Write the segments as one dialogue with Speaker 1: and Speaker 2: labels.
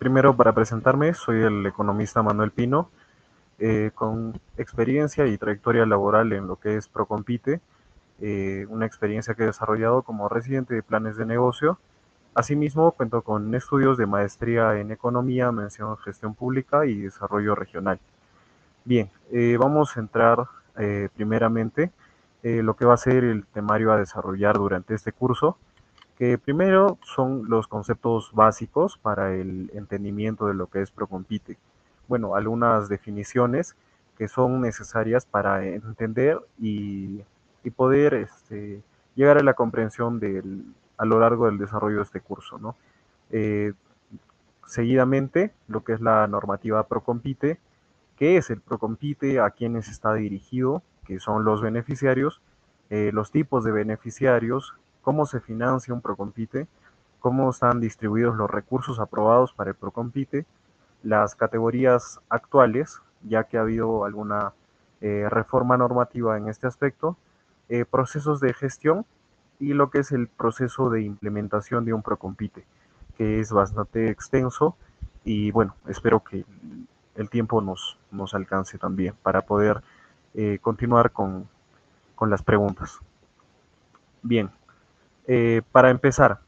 Speaker 1: primero para presentarme, soy el economista Manuel Pino, eh, con experiencia y trayectoria laboral en lo que es Procompite, eh, una experiencia que he desarrollado como residente de planes de negocio. Asimismo, cuento con estudios de maestría en economía, mención gestión pública y desarrollo regional. Bien, eh, vamos a entrar primeramente lo que va a ser el temario a desarrollar durante este curso que primero son los conceptos básicos para el entendimiento de lo que es Procompite. Bueno, algunas definiciones que son necesarias para entender y, poder este, llegar a la comprensión del, a lo largo del desarrollo de este curso. ¿no? Eh, seguidamente, lo que es la normativa Procompite, qué es el Procompite, a quiénes está dirigido, que son los beneficiarios, eh, los tipos de beneficiarios, cómo se financia un Procompite, cómo están distribuidos los recursos aprobados para el Procompite, las categorías actuales, ya que ha habido alguna eh, reforma normativa en este aspecto, eh, procesos de gestión y lo que es el proceso de implementación de un Procompite, que es bastante extenso y bueno, espero que el tiempo nos, alcance también para poder eh, continuar con, con las preguntas. Bien, eh, para empezar,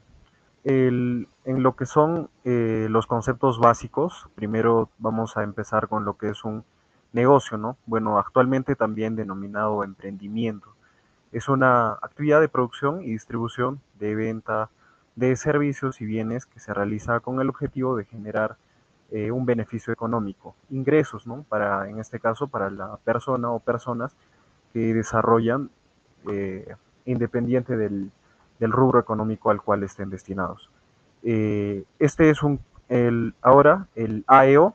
Speaker 1: en lo que son eh, los conceptos básicos, primero vamos a empezar con lo que es un negocio, ¿no? Bueno, actualmente también denominado emprendimiento. Es una actividad de producción y distribución de venta de servicios y bienes que se realiza con el objetivo de generar eh, un beneficio económico, ingresos, ¿no? Para, en este caso, para la persona o personas que desarrollan independiente del, del rubro económico al cual estén destinados. Eh, este es un, el, ahora, el AEO,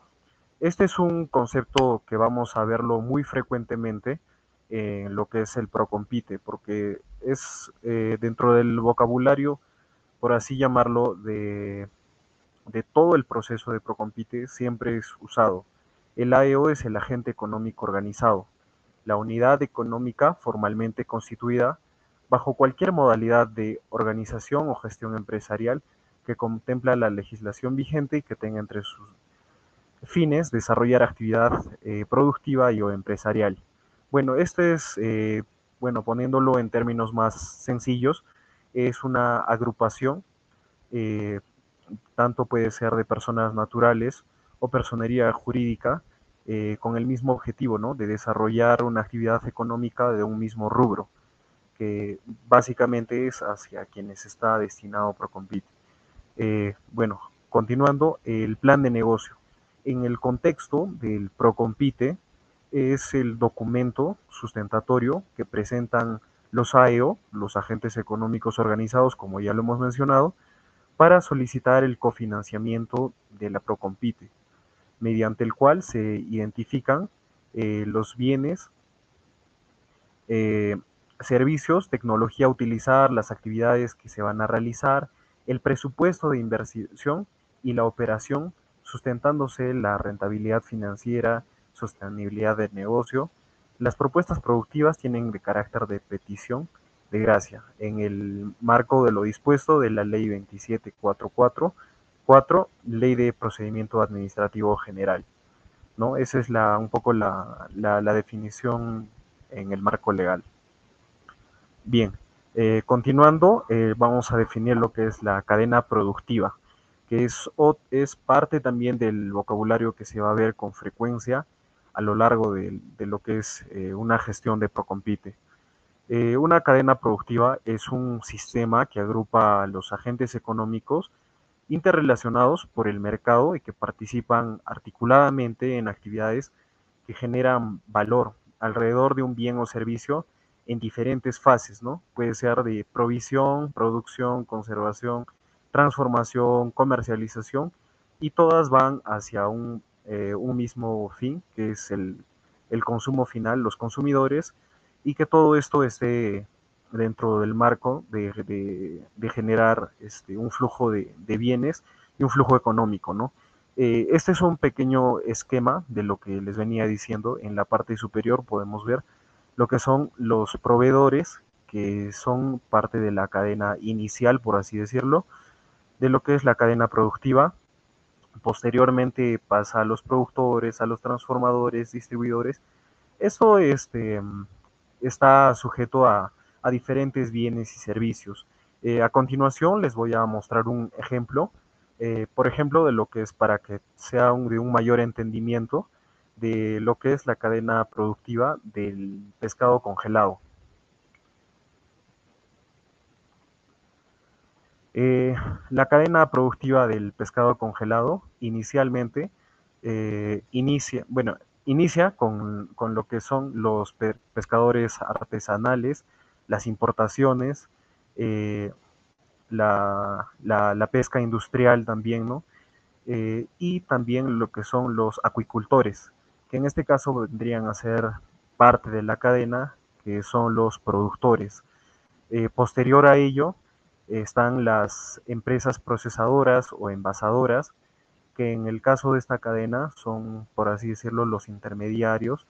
Speaker 1: este es un concepto que vamos a verlo muy frecuentemente en lo que es el Procompite, porque es eh, dentro del vocabulario, por así llamarlo, de, de todo el proceso de Procompite, siempre es usado. El AEO es el agente económico organizado, la unidad económica formalmente constituida bajo cualquier modalidad de organización o gestión empresarial que contempla la legislación vigente y que tenga entre sus fines desarrollar actividad eh, productiva y o empresarial. Bueno, este es, eh, bueno, poniéndolo en términos más sencillos, es una agrupación, eh, tanto puede ser de personas naturales o personería jurídica, con el mismo objetivo, ¿no? De desarrollar una actividad económica de un mismo rubro que básicamente es hacia quienes está destinado Procompite. Eh, bueno, continuando, el plan de negocio. En el contexto del Procompite es el documento sustentatorio que presentan los AEO, los agentes económicos organizados, como ya lo hemos mencionado, para solicitar el cofinanciamiento de la Procompite, mediante el cual se identifican eh, los bienes eh, servicios, tecnología a utilizar, las actividades que se van a realizar, el presupuesto de inversión y la operación, sustentándose la rentabilidad financiera, sostenibilidad del negocio. Las propuestas productivas tienen de carácter de petición de gracia en el marco de lo dispuesto de la Ley 2744, 4, Ley de Procedimiento Administrativo General. ¿no? Esa es la, un poco la, la definición en el marco legal. Bien, eh, continuando, eh, vamos a definir lo que es la cadena productiva, que es, parte también del vocabulario que se va a ver con frecuencia a lo largo de, lo que es eh, una gestión de Procompite. una cadena productiva es un sistema que agrupa a los agentes económicos interrelacionados por el mercado y que participan articuladamente en actividades que generan valor alrededor de un bien o servicio en diferentes fases, ¿no? Puede ser de provisión, producción, conservación, transformación, comercialización, y todas van hacia un, eh, mismo fin, que es el, consumo final, los consumidores, y que todo esto esté dentro del marco de, generar este, un flujo de, bienes y un flujo económico, ¿no? Eh, este es un pequeño esquema de lo que les venía diciendo. En la parte superior podemos ver lo que son los proveedores, que son parte de la cadena inicial, por así decirlo, de lo que es la cadena productiva. posteriormente pasa a los productores, a los transformadores, distribuidores. Esto este, está sujeto a, diferentes bienes y servicios. Eh, a continuación les voy a mostrar un ejemplo, eh, por ejemplo, de lo que es para que sea de un mayor entendimiento de lo que es la cadena productiva del pescado congelado. Eh, la cadena productiva del pescado congelado inicialmente inicia, bueno, inicia con, lo que son los pescadores artesanales, las importaciones, eh, la, pesca industrial también, ¿no? Eh, y también lo que son los acuicultores, que en este caso vendrían a ser parte de la cadena, que son los productores. Eh, posterior a ello están las empresas procesadoras o envasadoras, que en el caso de esta cadena son, por así decirlo, los intermediarios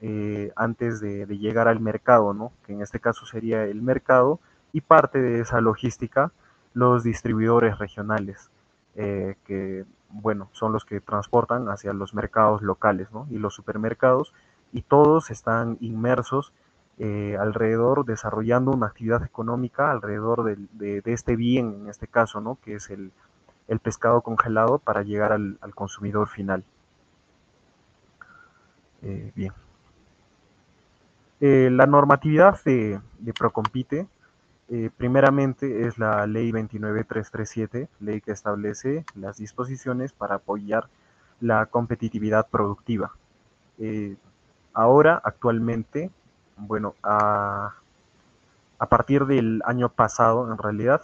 Speaker 1: eh, antes de, llegar al mercado, ¿no? que en este caso sería el mercado y parte de esa logística los distribuidores regionales, eh, que bueno, son los que transportan hacia los mercados locales ¿no? y los supermercados y todos están inmersos eh, alrededor, desarrollando una actividad económica alrededor de, de, este bien, en este caso, ¿no? que es el, el pescado congelado para llegar al, consumidor final. Eh, bien. Eh, la normatividad de, Procompite, eh, primeramente es la ley 29337, ley que establece las disposiciones para apoyar la competitividad productiva. ahora, actualmente, bueno, a, a, partir del año pasado, en realidad,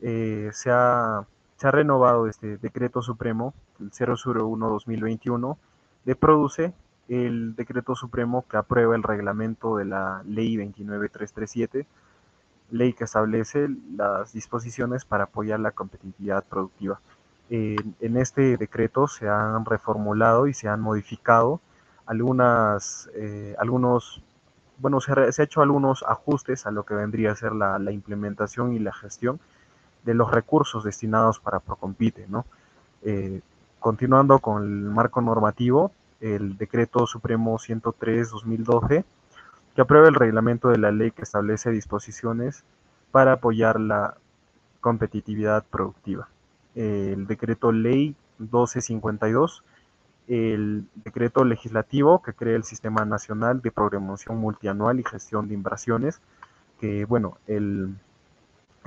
Speaker 1: se ha se ha renovado este decreto supremo, el 001-2021, de produce el decreto supremo que aprueba el reglamento de la ley 29337, ley que establece las disposiciones para apoyar la competitividad productiva. en este decreto se han reformulado y se han modificado algunas, eh, algunos, bueno, se, ha hecho algunos ajustes a lo que vendría a ser la, la implementación y la gestión de los recursos destinados para Procompite. ¿no? Eh, continuando con el marco normativo, el Decreto Supremo 103-2012, que aprueba el reglamento de la ley que establece disposiciones para apoyar la competitividad productiva. El Decreto Ley 1252, el decreto legislativo que crea el Sistema Nacional de Programación Multianual y Gestión de Inversiones, que bueno, el,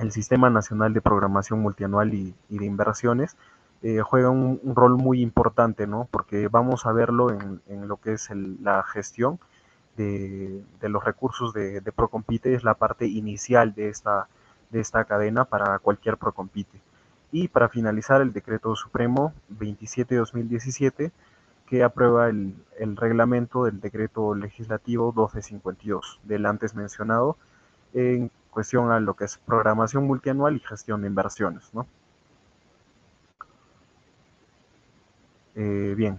Speaker 1: el Sistema Nacional de Programación Multianual y, de Inversiones, eh, juega un, rol muy importante, ¿no? Porque vamos a verlo en, lo que es la gestión de, los recursos de, Procompite, es la parte inicial de esta, de esta cadena para cualquier Procompite. Y para finalizar, el Decreto Supremo 27-2017, que aprueba el, el reglamento del Decreto Legislativo 1252, del antes mencionado, en cuestión a lo que es programación multianual y gestión de inversiones. ¿no? Eh, bien.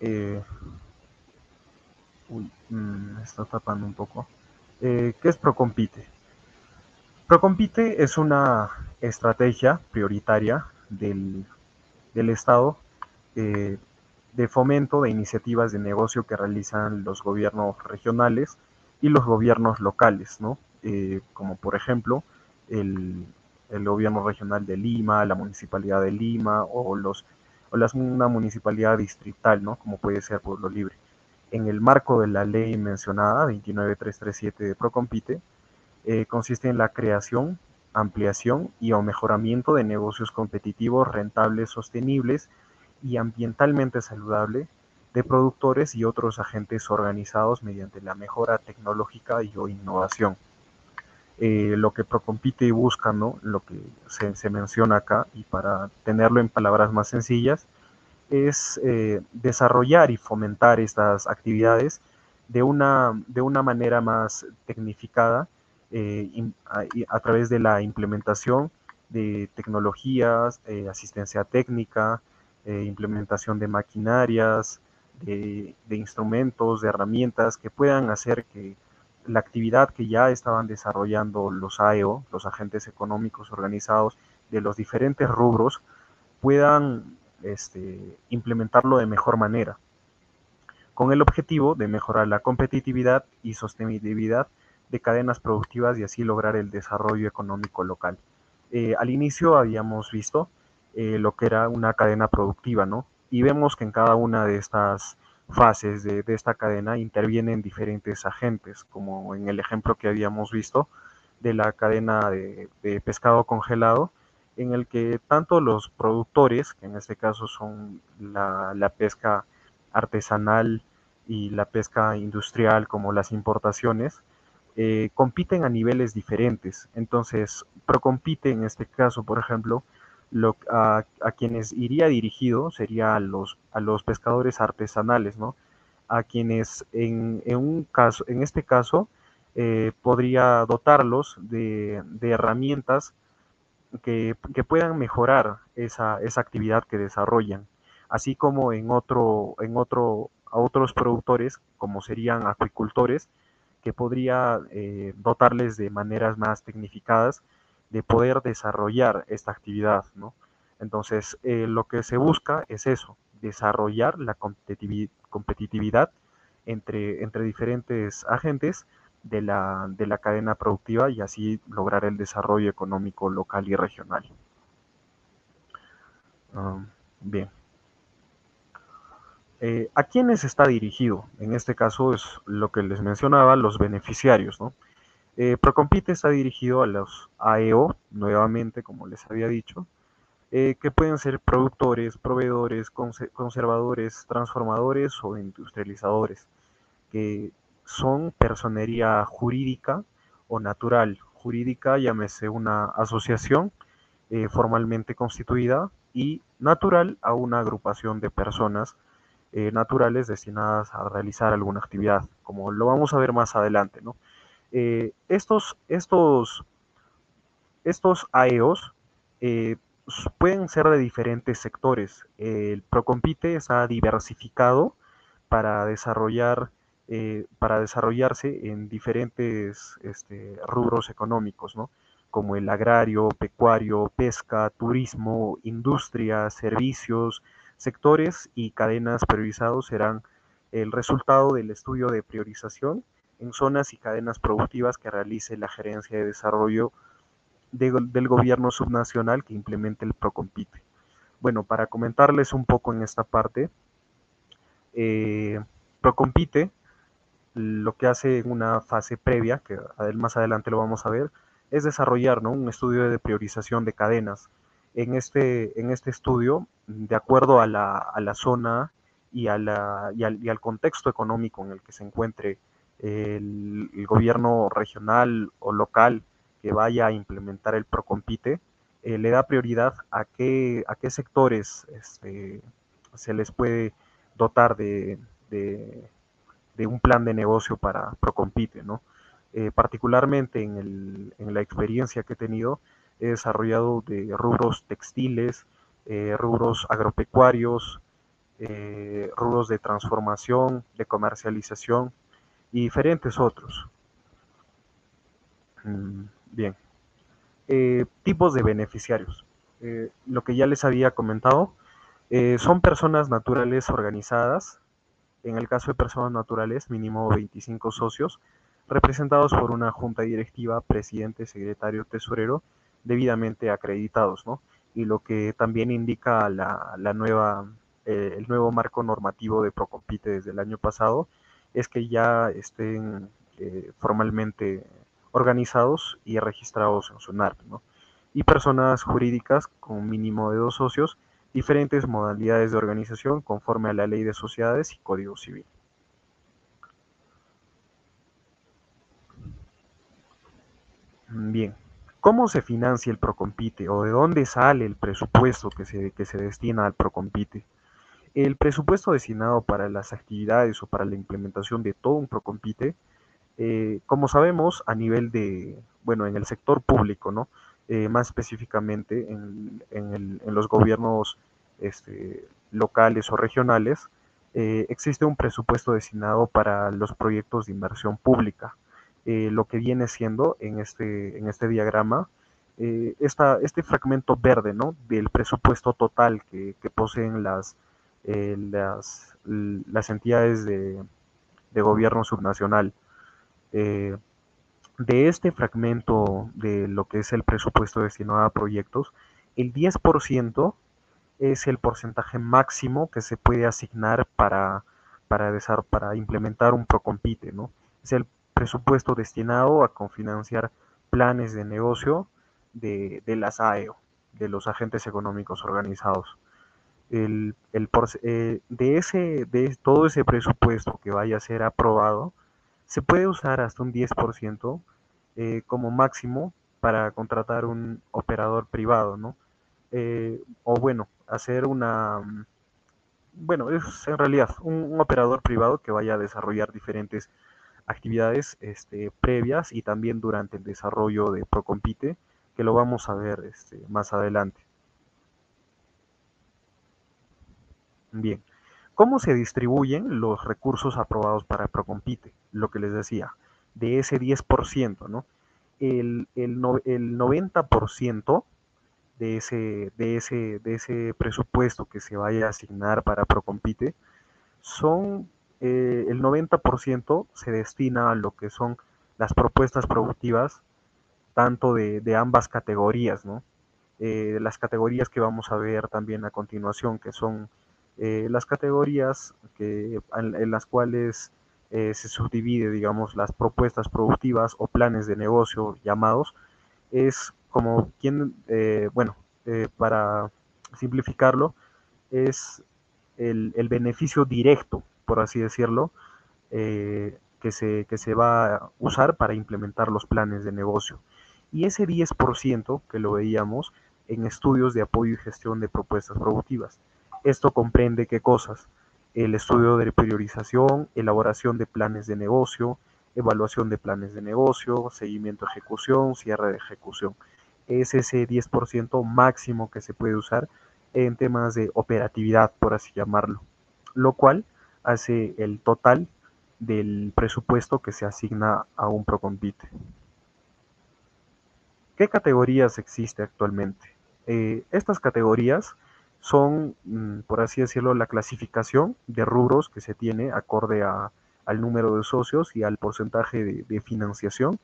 Speaker 1: Eh, me está tapando un poco. Eh, ¿Qué es Procompite? Procompite es una estrategia prioritaria del, del Estado de fomento de iniciativas de negocio que realizan los gobiernos regionales y los gobiernos locales, ¿no? Eh, como por ejemplo el, gobierno regional de Lima, la municipalidad de Lima o, los, o las, una municipalidad distrital, ¿no? como puede ser Pueblo Libre. En el marco de la ley mencionada, 29337 de Procompite, eh, consiste en la creación, ampliación y o mejoramiento de negocios competitivos, rentables, sostenibles y ambientalmente saludables de productores y otros agentes organizados mediante la mejora tecnológica y o innovación. Eh, lo que Procompite busca, ¿no? lo que se, menciona acá, y para tenerlo en palabras más sencillas, es eh, desarrollar y fomentar estas actividades de una, de una manera más tecnificada eh, a, través de la implementación de tecnologías, asistencia técnica, implementación de maquinarias, de, instrumentos, de herramientas que puedan hacer que la actividad que ya estaban desarrollando los AEO, los agentes económicos organizados de los diferentes rubros puedan este, implementarlo de mejor manera, con el objetivo de mejorar la competitividad y sostenibilidad de cadenas productivas y así lograr el desarrollo económico local. Eh, al inicio habíamos visto eh, lo que era una cadena productiva, ¿no? Y vemos que en cada una de estas fases de, esta cadena intervienen diferentes agentes, como en el ejemplo que habíamos visto de la cadena de, pescado congelado, en el que tanto los productores, que en este caso son la pesca artesanal y la pesca industrial, como las importaciones, eh, compiten a niveles diferentes. Entonces, Procompite en este caso, por ejemplo, lo, a, quienes iría dirigido sería a los, a los pescadores artesanales, ¿no? A quienes en, un caso, en este caso eh, podría dotarlos de, herramientas que, puedan mejorar esa, esa, actividad que desarrollan, así como en otro, en otro, a otros productores, como serían acuicultores, que podría eh, dotarles de maneras más tecnificadas de poder desarrollar esta actividad, ¿no? Entonces, eh, lo que se busca es eso, desarrollar la competitividad entre, diferentes agentes de la, de la cadena productiva y así lograr el desarrollo económico local y regional. Ah, bien. Eh, ¿A quiénes está dirigido? En este caso es lo que les mencionaba, los beneficiarios. ¿no? Eh, Procompite está dirigido a los AEO, nuevamente, como les había dicho, eh, que pueden ser productores, proveedores, conservadores, transformadores o industrializadores, que son personería jurídica o natural. Jurídica, llámese una asociación formalmente constituida y natural a una agrupación de personas eh, naturales destinadas a realizar alguna actividad, como lo vamos a ver más adelante. ¿no? Eh, estos, estos, estos AEOs eh, pueden ser de diferentes sectores. El Procompite está diversificado para desarrollar para desarrollarse en diferentes este, rubros económicos, ¿no? como el agrario, pecuario, pesca, turismo, industria, servicios, Sectores y cadenas priorizados serán el resultado del estudio de priorización en zonas y cadenas productivas que realice la Gerencia de Desarrollo del Gobierno Subnacional que implemente el PROCOMPITE. Bueno, para comentarles un poco en esta parte, eh, PROCOMPITE lo que hace en una fase previa, que más adelante lo vamos a ver, es desarrollar un estudio de priorización de cadenas en este, en este estudio, de acuerdo a la, a la zona y, a la, y, al, y, al, contexto económico en el que se encuentre el, gobierno regional o local que vaya a implementar el Procompite, eh, le da prioridad a qué, a qué sectores este, se les puede dotar de, de, un plan de negocio para Procompite, ¿no? Eh, particularmente en, el, en la experiencia que he tenido, he desarrollado de rubros textiles, eh, rubros agropecuarios, rubros de transformación, de comercialización diferentes otros. Mm, bien. Eh, tipos de beneficiarios. lo que ya les había comentado, son personas naturales organizadas, en el caso de personas naturales, mínimo 25 socios, representados por una junta directiva, presidente, secretario, tesorero debidamente acreditados, ¿no? Y lo que también indica la, nueva, eh, el nuevo marco normativo de Procompite desde el año pasado es que ya estén eh, formalmente organizados y registrados en SUNARP, ¿no? Y personas jurídicas con mínimo de dos socios, diferentes modalidades de organización conforme a la ley de sociedades y código civil. Bien, ¿Cómo se financia el Procompite o de dónde sale el presupuesto que se, que se destina al Procompite? El presupuesto destinado para las actividades o para la implementación de todo un Procompite, eh, como sabemos, a nivel de, bueno, en el sector público, ¿no? Eh, más específicamente en, los gobiernos este, locales o regionales, eh, existe un presupuesto destinado para los proyectos de inversión pública. Lo que viene siendo en este, en este diagrama eh, este fragmento verde ¿no? del presupuesto total que, poseen las, eh, las, las, entidades de, gobierno subnacional. Eh, de este fragmento de lo que es el presupuesto destinado a proyectos, el 10% es el porcentaje máximo que se puede asignar para, para, para implementar un Procompite. ¿no? Es el presupuesto destinado a confinanciar planes de negocio de, las AEO, de los agentes económicos organizados. El, eh, de, ese, de todo ese presupuesto que vaya a ser aprobado, se puede usar hasta un 10% eh, como máximo para contratar un operador privado, ¿no? Eh, o bueno, hacer una, bueno, es en realidad un, operador privado que vaya a desarrollar diferentes actividades este, previas y también durante el desarrollo de Procompite que lo vamos a ver este, más adelante. Bien, ¿cómo se distribuyen los recursos aprobados para Procompite? Lo que les decía, de ese 10%, ¿no? El, el, el 90% de ese, de, ese, de ese presupuesto que se vaya a asignar para Procompite son eh, el 90% se destina a lo que son las propuestas productivas tanto de, ambas categorías, ¿no? Eh, las categorías que vamos a ver también a continuación, que son eh, las categorías en, las cuales eh, se subdivide, digamos, las propuestas productivas o planes de negocio llamados, es como quien, bueno, para simplificarlo, es el, el, beneficio directo, por así decirlo, que se, que se va a usar para implementar los planes de negocio y ese 10% que lo veíamos en estudios de apoyo y gestión de propuestas productivas. Esto comprende qué cosas? El estudio de priorización, elaboración de planes de negocio, evaluación de planes de negocio, seguimiento de ejecución, cierre de ejecución. Es ese 10% máximo que se puede usar en temas de operatividad, por así llamarlo, lo cual hace el total del presupuesto que se asigna a un Procompite. ¿Qué categorías existe actualmente? Eh, estas categorías son, mm, por así decirlo, la clasificación de rubros que se tiene acorde al número de socios y al porcentaje de, financiación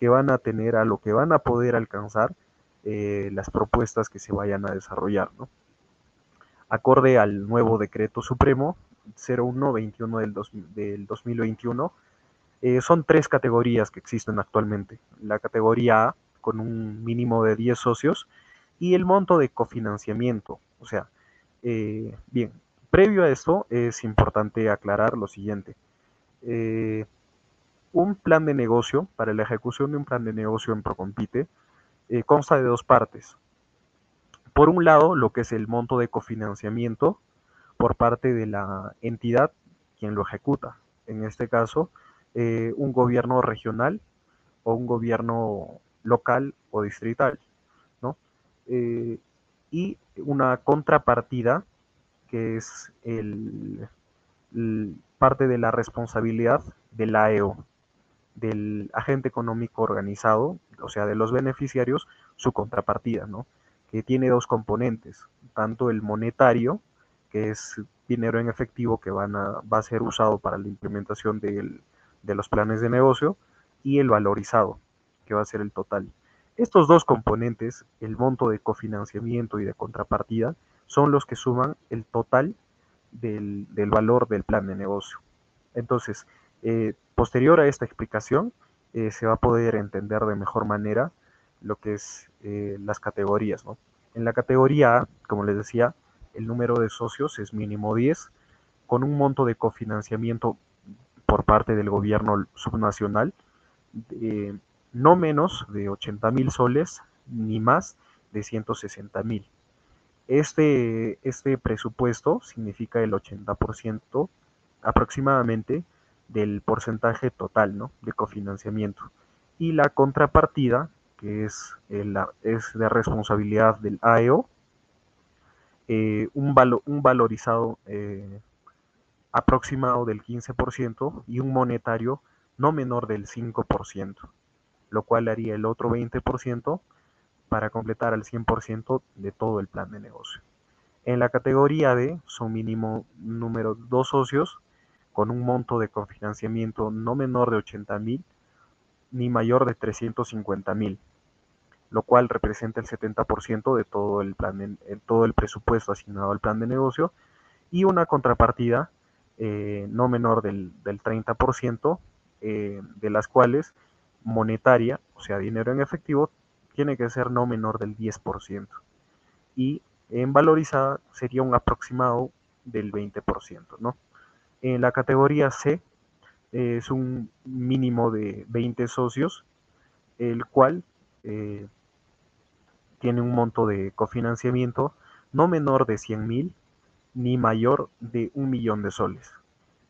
Speaker 1: que van a tener, a lo que van a poder alcanzar eh, las propuestas que se vayan a desarrollar. Acorde al nuevo decreto supremo 0121 del, del 2021, eh, son tres categorías que existen actualmente. La categoría A, con un mínimo de 10 socios y el monto de cofinanciamiento. O sea, eh, bien, previo a esto es importante aclarar lo siguiente. Eh, un plan de negocio, para la ejecución de un plan de negocio en Procompite, eh, consta de dos partes. Por un lado, lo que es el monto de cofinanciamiento por parte de la entidad quien lo ejecuta. En este caso, un gobierno regional o un gobierno local o distrital, ¿no? Y una contrapartida que es el, parte de la responsabilidad del AEO, del agente económico organizado, o sea, de los beneficiarios, su contrapartida, ¿no? Que tiene dos componentes, tanto el monetario, que es dinero en efectivo que van a, va a ser usado para la implementación de los planes de negocio, y el valorizado, que va a ser el total. Estos dos componentes, el monto de cofinanciamiento y de contrapartida, son los que suman el total del, valor del plan de negocio. Entonces, eh, posterior a esta explicación, eh, se va a poder entender de mejor manera lo que es eh, las categorías. En la categoría A, como les decía, el número de socios es mínimo 10, con un monto de cofinanciamiento por parte del gobierno subnacional no menos de 80 mil soles ni más de 160 mil. Este, este presupuesto significa el 80% aproximadamente del porcentaje total ¿no? de cofinanciamiento. Y la contrapartida, que es, es de responsabilidad del AEO, eh, un, un, valorizado eh, aproximado del 15% y un monetario no menor del 5% lo cual haría el otro 20% para completar al 100% de todo el plan de negocio. En la categoría D son mínimo número dos socios con un monto de cofinanciamiento no menor de 80 mil ni mayor de 350 mil, lo cual representa el 70% de todo el, plan todo el presupuesto asignado al plan de negocio y una contrapartida eh, no menor del, 30%, eh, de las cuales monetaria, o sea, dinero en efectivo, tiene que ser no menor del 10%. Y en valorizada sería un aproximado del 20%, ¿no? En la categoría C es un mínimo de 20 socios, el cual eh, tiene un monto de cofinanciamiento no menor de 100 mil ni mayor de un millón de soles.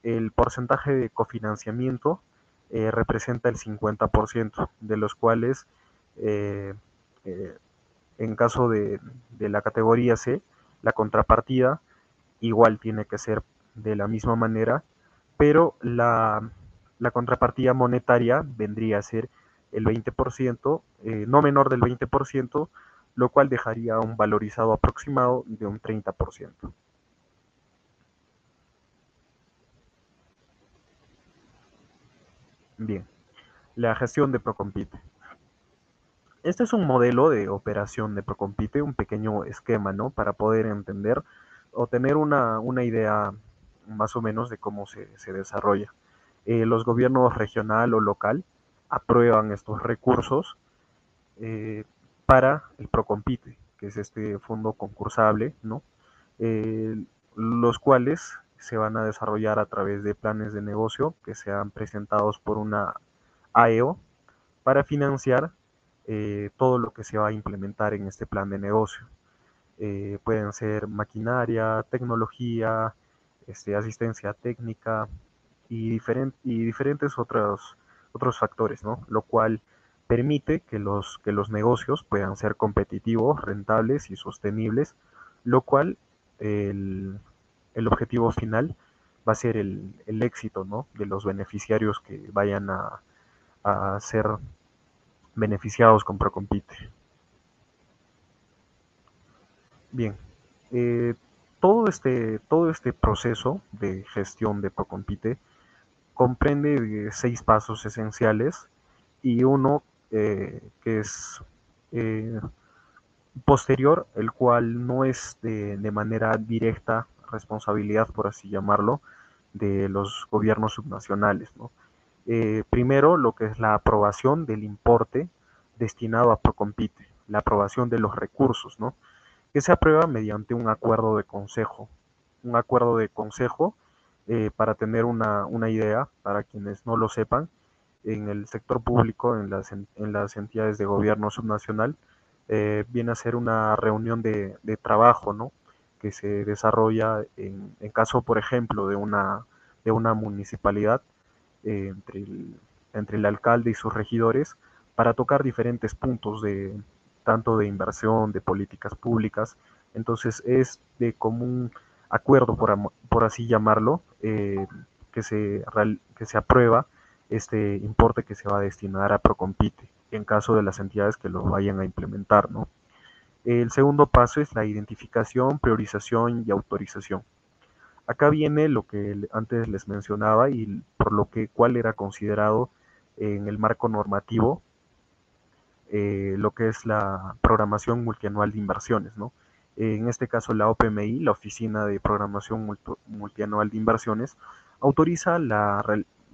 Speaker 1: El porcentaje de cofinanciamiento eh, representa el 50%, de los cuales eh, eh, en caso de, la categoría C, la contrapartida igual tiene que ser de la misma manera, pero la, la contrapartida monetaria vendría a ser el 20%, no menor del 20%, lo cual dejaría un valorizado aproximado de un 30%. Bien, la gestión de Procompite. Este es un modelo de operación de Procompite, un pequeño esquema, ¿no? Para poder entender o tener una, idea más o menos de cómo se, desarrolla. Eh, los gobiernos regional o local aprueban estos recursos eh, para el Procompite, que es este fondo concursable, ¿no? Eh, los cuales se van a desarrollar a través de planes de negocio que sean presentados por una AEO para financiar eh, todo lo que se va a implementar en este plan de negocio. Eh, pueden ser maquinaria, tecnología, este, asistencia técnica y, y diferentes otros, otros factores, ¿no? Lo cual permite que los, que los negocios puedan ser competitivos, rentables y sostenibles, lo cual el, el objetivo final va a ser el, éxito ¿no? de los beneficiarios que vayan a, ser beneficiados con Procompite. Bien, eh, todo, este, todo este proceso de gestión de Procompite comprende seis pasos esenciales y uno eh, que es eh, posterior, el cual no es de, de manera directa responsabilidad, por así llamarlo, de los gobiernos subnacionales. Eh, primero, lo que es la aprobación del importe destinado a Procompite, la aprobación de los recursos, ¿no? que se aprueba mediante un acuerdo de consejo. Un acuerdo de consejo, eh, para tener una, idea, para quienes no lo sepan, en el sector público, en las, en las entidades de gobierno subnacional, eh, viene a ser una reunión de, de trabajo, ¿no? Que se desarrolla en, caso, por ejemplo, de una, de una municipalidad eh, entre, el, entre el alcalde y sus regidores para tocar diferentes puntos de tanto de inversión, de políticas públicas. Entonces es de común acuerdo, por, por así llamarlo, eh, que, se, que se aprueba este importe que se va a destinar a Procompite en caso de las entidades que lo vayan a implementar, ¿no? El segundo paso es la identificación, priorización y autorización. Acá viene lo que antes les mencionaba y por lo que cuál era considerado en el marco normativo eh, lo que es la programación multianual de inversiones. ¿no? En este caso la OPMI, la Oficina de Programación Multianual de Inversiones, autoriza la,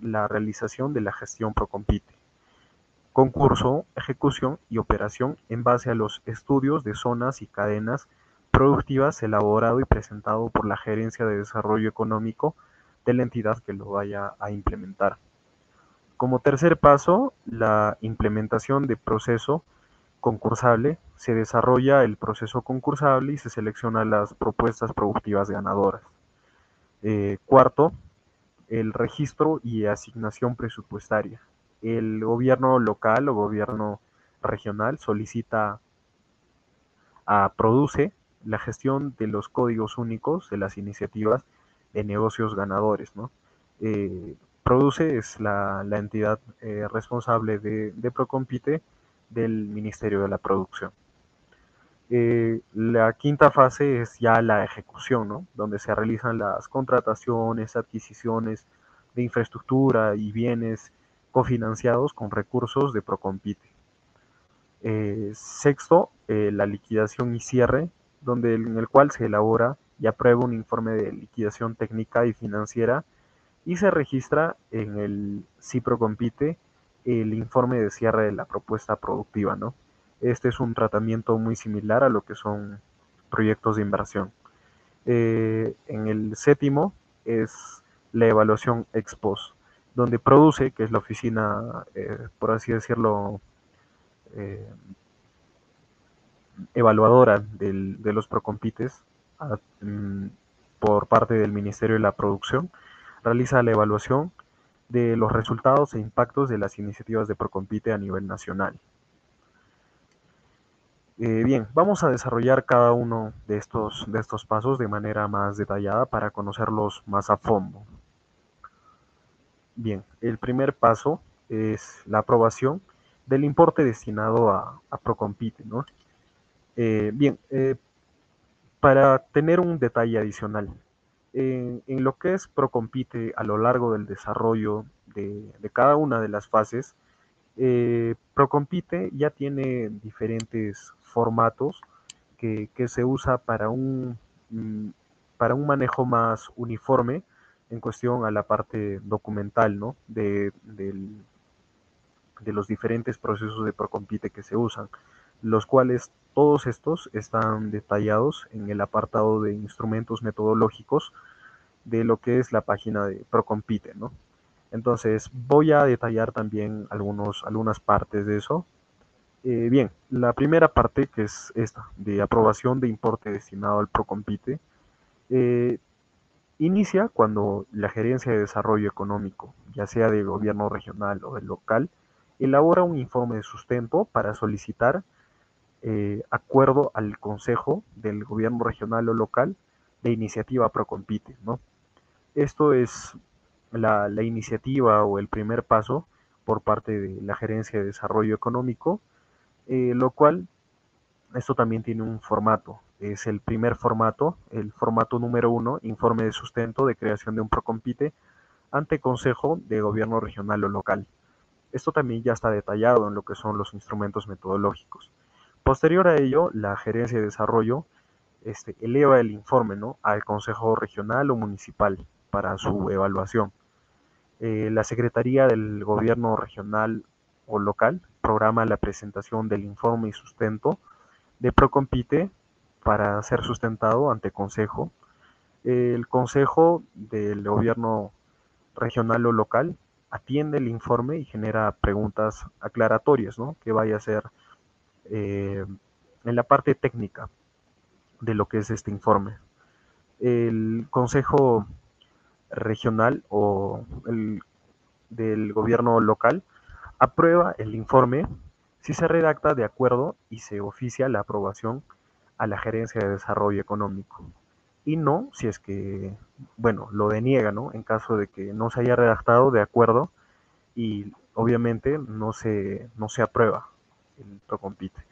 Speaker 1: la realización de la gestión Procompite concurso, ejecución y operación en base a los estudios de zonas y cadenas productivas elaborado y presentado por la Gerencia de Desarrollo Económico de la entidad que lo vaya a implementar. Como tercer paso, la implementación de proceso concursable. Se desarrolla el proceso concursable y se seleccionan las propuestas productivas ganadoras. Eh, cuarto, el registro y asignación presupuestaria el gobierno local o gobierno regional solicita a Produce la gestión de los códigos únicos de las iniciativas de negocios ganadores. ¿no? Eh, Produce es la, entidad eh, responsable de, Procompite del Ministerio de la Producción. Eh, la quinta fase es ya la ejecución, ¿no? donde se realizan las contrataciones, adquisiciones de infraestructura y bienes cofinanciados con recursos de Procompite. Eh, sexto, eh, la liquidación y cierre, donde, en el cual se elabora y aprueba un informe de liquidación técnica y financiera y se registra en el CIPROCOMPITE el informe de cierre de la propuesta productiva, ¿no? Este es un tratamiento muy similar a lo que son proyectos de inversión. Eh, en el séptimo es la evaluación ex post, donde produce, que es la oficina, eh, por así decirlo, eh, evaluadora de los procompites mm, por parte del Ministerio de la Producción, realiza la evaluación de los resultados e impactos de las iniciativas de Procompite a nivel nacional. Eh, bien, vamos a desarrollar cada uno de estos, de estos pasos de manera más detallada para conocerlos más a fondo. Bien, el primer paso es la aprobación del importe destinado a, Procompite. ¿no? Eh, bien, eh, para tener un detalle adicional, en, lo que es Procompite a lo largo del desarrollo de, cada una de las fases, eh, Procompite ya tiene diferentes formatos que, se usa para un, mm, para un manejo más uniforme en cuestión a la parte documental ¿no? de, de los diferentes procesos de Procompite que se usan, los cuales todos estos están detallados en el apartado de instrumentos metodológicos de lo que es la página de Procompite, ¿no? Entonces voy a detallar también algunos, algunas partes de eso. Eh, bien, la primera parte, que es esta, de aprobación de importe destinado al Procompite, eh, inicia cuando la Gerencia de Desarrollo Económico, ya sea de gobierno regional o del local, elabora un informe de sustento para solicitar eh, acuerdo al Consejo del Gobierno Regional o Local de iniciativa Procompite. ¿no? Esto es la, iniciativa o el primer paso por parte de la Gerencia de Desarrollo Económico, eh, lo cual, esto también tiene un formato. Es el primer formato, el formato número uno, informe de sustento de creación de un Procompite ante Consejo de Gobierno Regional o Local. Esto también ya está detallado en lo que son los instrumentos metodológicos. Posterior a ello, la gerencia de desarrollo este, eleva el informe ¿no? al Consejo Regional o Municipal para su evaluación. Eh, la Secretaría del Gobierno Regional o Local programa la presentación del informe y sustento de Procompite para ser sustentado ante Consejo. El Consejo del Gobierno Regional o Local atiende el informe y genera preguntas aclaratorias, ¿no? Que vaya a ser eh, en la parte técnica de lo que es este informe. El Consejo Regional o el del gobierno local aprueba el informe si se redacta de acuerdo y se oficia la aprobación a la Gerencia de Desarrollo Económico. Y no si es que, bueno, lo deniega, ¿no? En caso de que no se haya redactado de acuerdo y obviamente no se, no se aprueba el Procompite.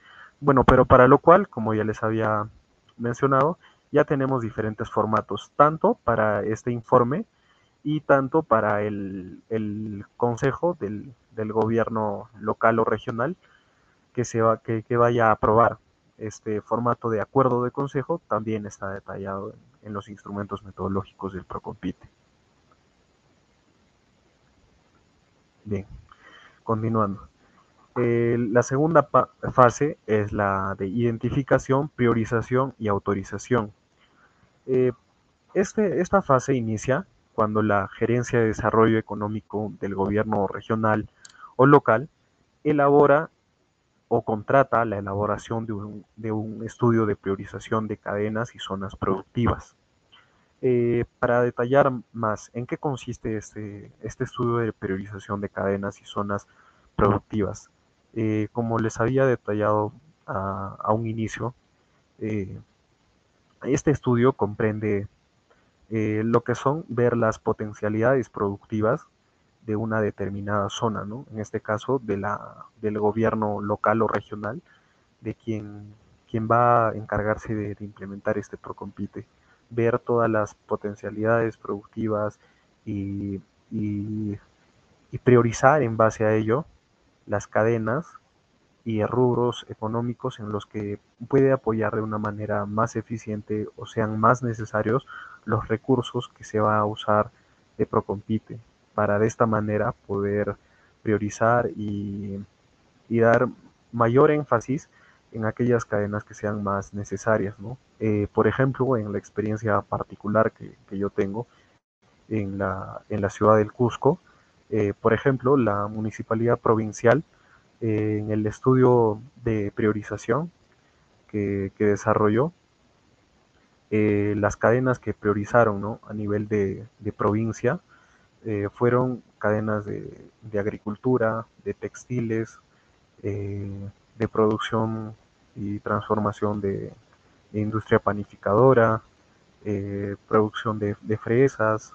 Speaker 1: Bueno, pero para lo cual, como ya les había mencionado, ya tenemos diferentes formatos, tanto para este informe y tanto para el, consejo del, gobierno local o regional que, se va, que, vaya a aprobar este formato de acuerdo de consejo, también está detallado en, los instrumentos metodológicos del Procompite. Bien, continuando. la segunda fase es la de identificación, priorización y autorización. Eh, este, esta fase inicia cuando la Gerencia de Desarrollo Económico del gobierno regional o local elabora o contrata la elaboración de un, estudio de priorización de cadenas y zonas productivas. Eh, para detallar más en qué consiste este, este, estudio de priorización de cadenas y zonas productivas, eh, como les había detallado a, un inicio, eh, este estudio comprende lo que son ver las potencialidades productivas de una determinada zona, ¿no? en este caso de la, del gobierno local o regional, de quien va a encargarse de, implementar este Procompite, ver todas las potencialidades productivas y, y priorizar en base a ello las cadenas y rubros económicos en los que puede apoyar de una manera más eficiente o sean más necesarios los recursos que se va a usar de Procompite para de esta manera poder priorizar y, dar mayor énfasis en aquellas cadenas que sean más necesarias. Eh, por ejemplo, en la experiencia particular que, yo tengo en la, en la ciudad del Cusco, eh, por ejemplo, la municipalidad provincial en el estudio de priorización que, desarrolló, eh, las cadenas que priorizaron a nivel de, provincia eh, fueron cadenas de, agricultura, de textiles, eh, de producción y transformación de, industria panificadora, producción de, fresas,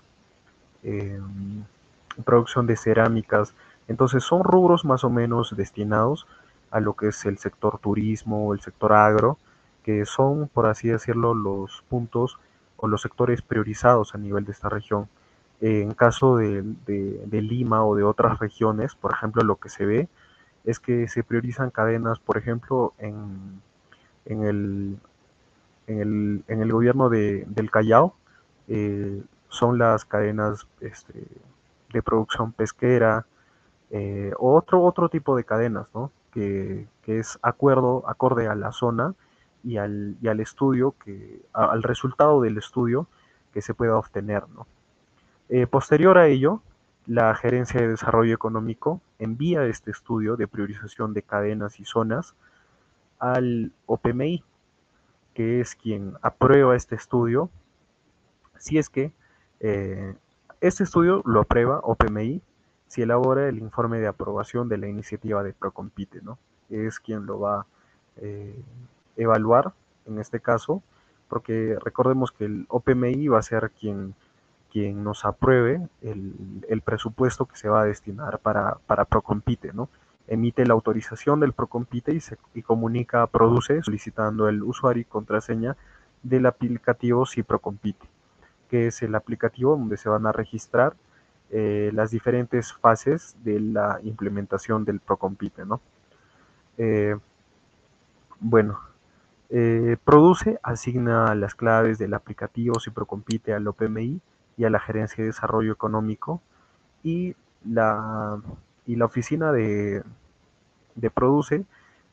Speaker 1: producción de cerámicas, entonces son rubros más o menos destinados a lo que es el sector turismo, el sector agro, que son, por así decirlo, los puntos o los sectores priorizados a nivel de esta región. En caso de, Lima o de otras regiones, por ejemplo, lo que se ve es que se priorizan cadenas, por ejemplo, en, el, en, el, gobierno del Callao, eh, son las cadenas este, de producción pesquera, eh, otro, otro tipo de cadenas, ¿no? Que, es acuerdo, acorde a la zona y al, y al estudio, que, al resultado del estudio que se pueda obtener, ¿no? Eh, posterior a ello, la Gerencia de Desarrollo Económico envía este estudio de priorización de cadenas y zonas al OPMI, que es quien aprueba este estudio, si es que eh, este estudio lo aprueba OPMI si elabora el informe de aprobación de la iniciativa de Procompite, ¿no? Es quien lo va a eh, evaluar en este caso, porque recordemos que el OPMI va a ser quien, quien nos apruebe el, presupuesto que se va a destinar para, para Procompite, ¿no? Emite la autorización del Procompite y, se, y comunica Produce solicitando el usuario y contraseña del aplicativo Si Procompite, que es el aplicativo donde se van a registrar eh, las diferentes fases de la implementación del Procompite, ¿no? Eh, bueno, eh, produce, asigna las claves del aplicativo si Procompite al OPMI y a la Gerencia de Desarrollo Económico y la, y la oficina de, de Produce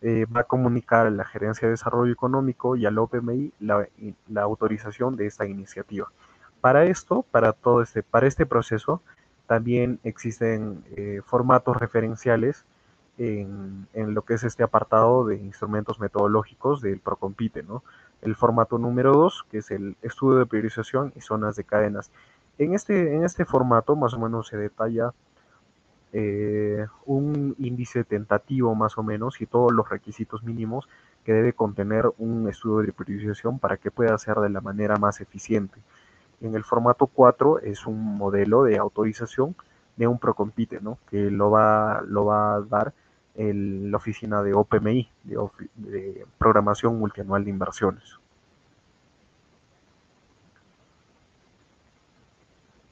Speaker 1: va a comunicar a la Gerencia de Desarrollo Económico y al OPMI la, la autorización de esta iniciativa. Para esto, para todo este, para este proceso, también existen eh, formatos referenciales en, lo que es este apartado de instrumentos metodológicos del Procompite, ¿no? El formato número 2, que es el estudio de priorización y zonas de cadenas. En este, en este formato más o menos se detalla eh, un índice tentativo más o menos y todos los requisitos mínimos que debe contener un estudio de priorización para que pueda ser de la manera más eficiente. En el formato 4 es un modelo de autorización de un Procompite, ¿no? que lo va, lo va a dar la oficina de OPMI, de, Programación Multianual de Inversiones.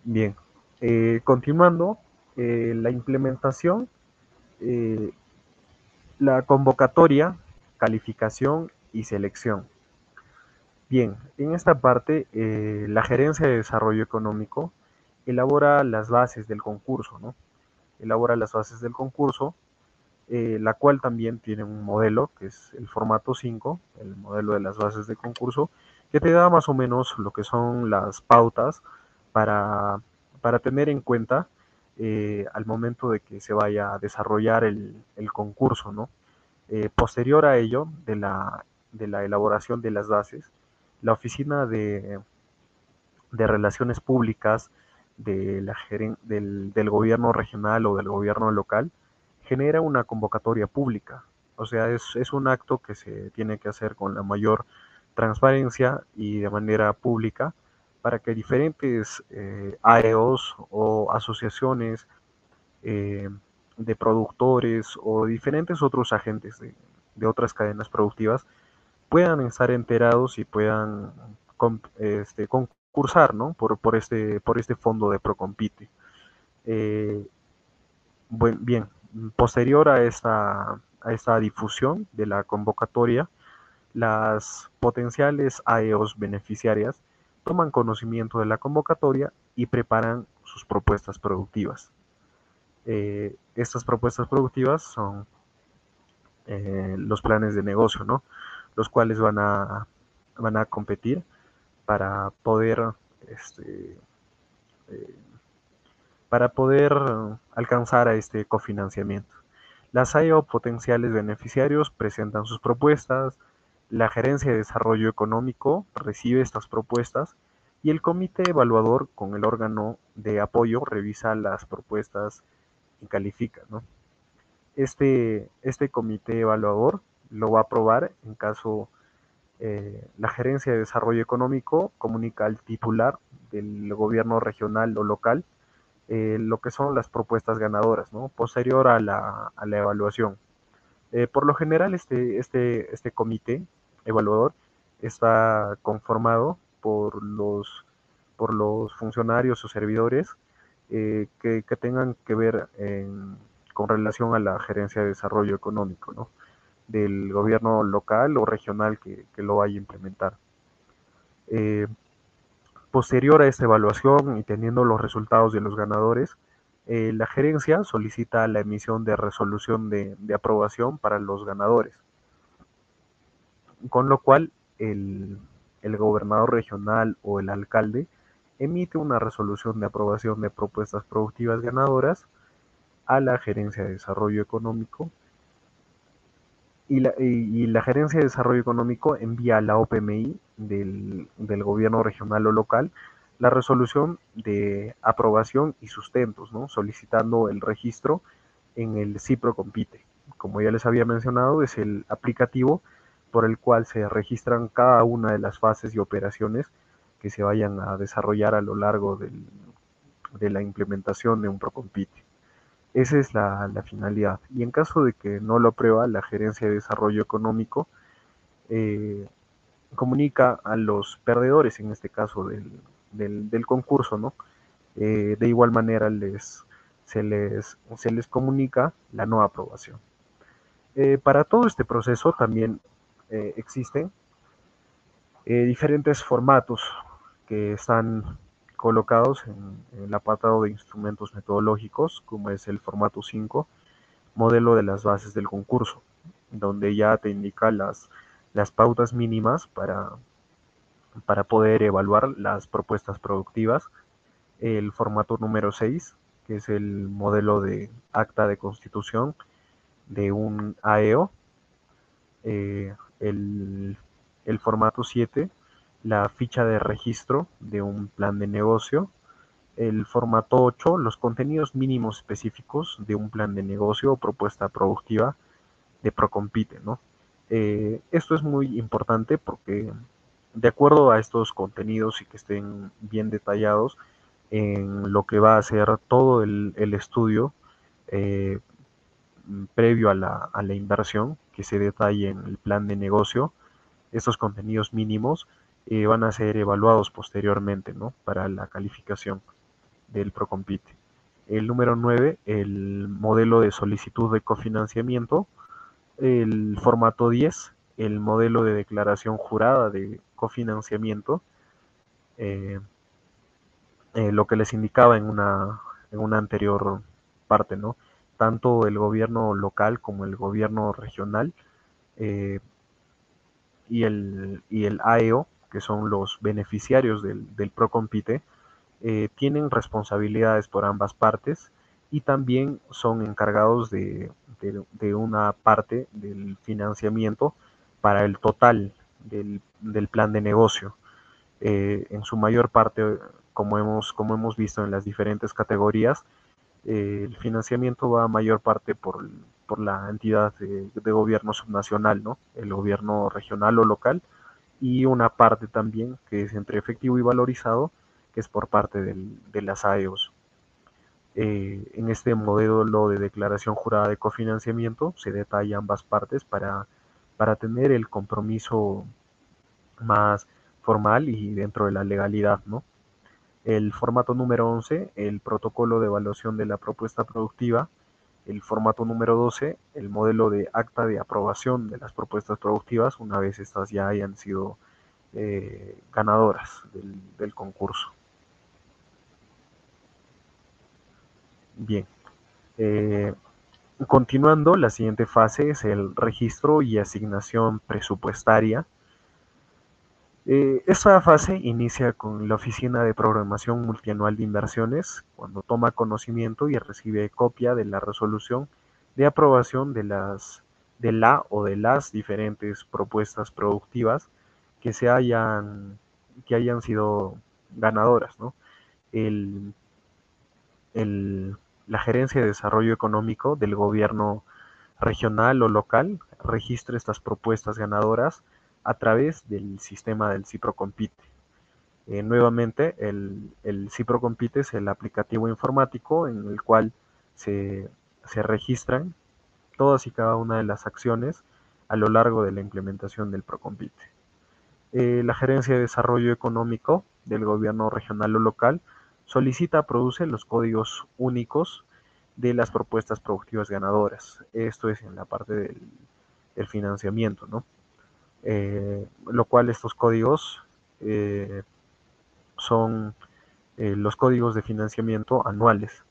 Speaker 1: Bien, eh, continuando, eh, la implementación, eh, la convocatoria, calificación y selección. Bien, en esta parte, la Gerencia de Desarrollo Económico elabora las bases del concurso, ¿no? Elabora las bases del concurso, eh, la cual también tiene un modelo, que es el formato 5, el modelo de las bases de concurso, que te da más o menos lo que son las pautas para, tener en cuenta eh, al momento de que se vaya a desarrollar el, concurso, ¿no? posterior a ello, de la, de la elaboración de las bases, la Oficina de, de Relaciones Públicas del, gobierno regional o del gobierno local genera una convocatoria pública. O sea, es, es, un acto que se tiene que hacer con la mayor transparencia y de manera pública para que diferentes eh, AEOs o asociaciones eh, de productores o diferentes otros agentes de, otras cadenas productivas puedan estar enterados y puedan este, concursar ¿no? por, por, este, por este fondo de Procompite. Eh, bien, posterior a esta, a difusión de la convocatoria, las potenciales AEOs beneficiarias toman conocimiento de la convocatoria y preparan sus propuestas productivas. Eh, estas propuestas productivas son eh, los planes de negocio, ¿no? Los cuales van a, van a competir para poder, este, eh, para poder alcanzar a este cofinanciamiento. Las AEO potenciales beneficiarios presentan sus propuestas, la Gerencia de Desarrollo Económico recibe estas propuestas y el comité evaluador con el órgano de apoyo revisa las propuestas y califica. ¿no? Este, este comité evaluador lo va a aprobar en caso eh, la gerencia de desarrollo económico comunica al titular del gobierno regional o local eh, lo que son las propuestas ganadoras, ¿no? posterior a la, a la evaluación. Eh, por lo general, este, este, este comité evaluador está conformado por los, por los funcionarios o servidores eh, que, tengan que ver con relación a la gerencia de desarrollo económico, ¿no? del gobierno local o regional que, lo vaya a implementar. Posterior a esta evaluación y teniendo los resultados de los ganadores, eh, la gerencia solicita la emisión de resolución de, aprobación para los ganadores, con lo cual el gobernador regional o el alcalde emite una resolución de aprobación de propuestas productivas ganadoras a la Gerencia de Desarrollo Económico y la, Gerencia de Desarrollo Económico envía a la OPMI del, del, gobierno regional o local la resolución de aprobación y sustentos, ¿no? solicitando el registro en el CIPRO Compite. Como ya les había mencionado, es el aplicativo por el cual se registran cada una de las fases y operaciones que se vayan a desarrollar a lo largo de la implementación de un Procompite. Esa es la, finalidad. Y en caso de que no lo aprueba, la Gerencia de Desarrollo Económico eh, comunica a los perdedores, en este caso del, concurso, ¿no? Eh, de igual manera les, se, les, se les comunica la no aprobación. Eh, para todo este proceso también existen diferentes formatos que están colocados en, el apartado de instrumentos metodológicos, como es el formato 5, modelo de las bases del concurso, donde ya te indica las, las pautas mínimas para, para poder evaluar las propuestas productivas. El formato número 6, que es el modelo de acta de constitución de un AEO. Eh, el, formato 7, la ficha de registro de un plan de negocio, el formato 8, los contenidos mínimos específicos de un plan de negocio o propuesta productiva de Procompite, ¿no? Eh, esto es muy importante porque de acuerdo a estos contenidos y que estén bien detallados en lo que va a ser todo el, estudio eh, previo a la, a la inversión, que se detalle en el plan de negocio, estos contenidos mínimos van a ser evaluados posteriormente ¿no? para la calificación del Procompite. El número 9, el modelo de solicitud de cofinanciamiento. El formato 10, el modelo de declaración jurada de cofinanciamiento. Eh, eh, lo que les indicaba en una, en una anterior parte, ¿no? tanto el gobierno local como el gobierno regional eh, y, el, y el AEO, que son los beneficiarios del, del Procompite, eh, tienen responsabilidades por ambas partes y también son encargados de, una parte del financiamiento para el total del, plan de negocio. Eh, en su mayor parte, como hemos, como hemos visto en las diferentes categorías, eh, el financiamiento va a mayor parte por, la entidad de, gobierno subnacional, ¿no? El gobierno regional o local y una parte también que es entre efectivo y valorizado, que es por parte de las AEOs. Eh, en este modelo de declaración jurada de cofinanciamiento se detalla ambas partes para para tener el compromiso más formal y dentro de la legalidad, ¿no? El formato número 11, el protocolo de evaluación de la propuesta productiva. El formato número 12, el modelo de acta de aprobación de las propuestas productivas, una vez estas ya hayan sido eh, ganadoras del, concurso. Bien. Eh, continuando, la siguiente fase es el registro y asignación presupuestaria. Eh, esta fase inicia con la Oficina de Programación Multianual de Inversiones, cuando toma conocimiento y recibe copia de la resolución de aprobación de, las, de la o de las diferentes propuestas productivas que, se hayan, que hayan sido ganadoras. ¿no? El, la Gerencia de Desarrollo Económico del gobierno regional o local registra estas propuestas ganadoras a través del sistema del CIPROCOMPITE. Eh, nuevamente, el, el CIPROCOMPITE es el aplicativo informático en el cual se, registran todas y cada una de las acciones a lo largo de la implementación del PROCOMPITE. Eh, la Gerencia de Desarrollo Económico del Gobierno Regional o Local solicita, produce los códigos únicos de las propuestas productivas ganadoras. Esto es en la parte del, del financiamiento, ¿no? Eh, lo cual estos códigos eh, son eh, los códigos de financiamiento anuales.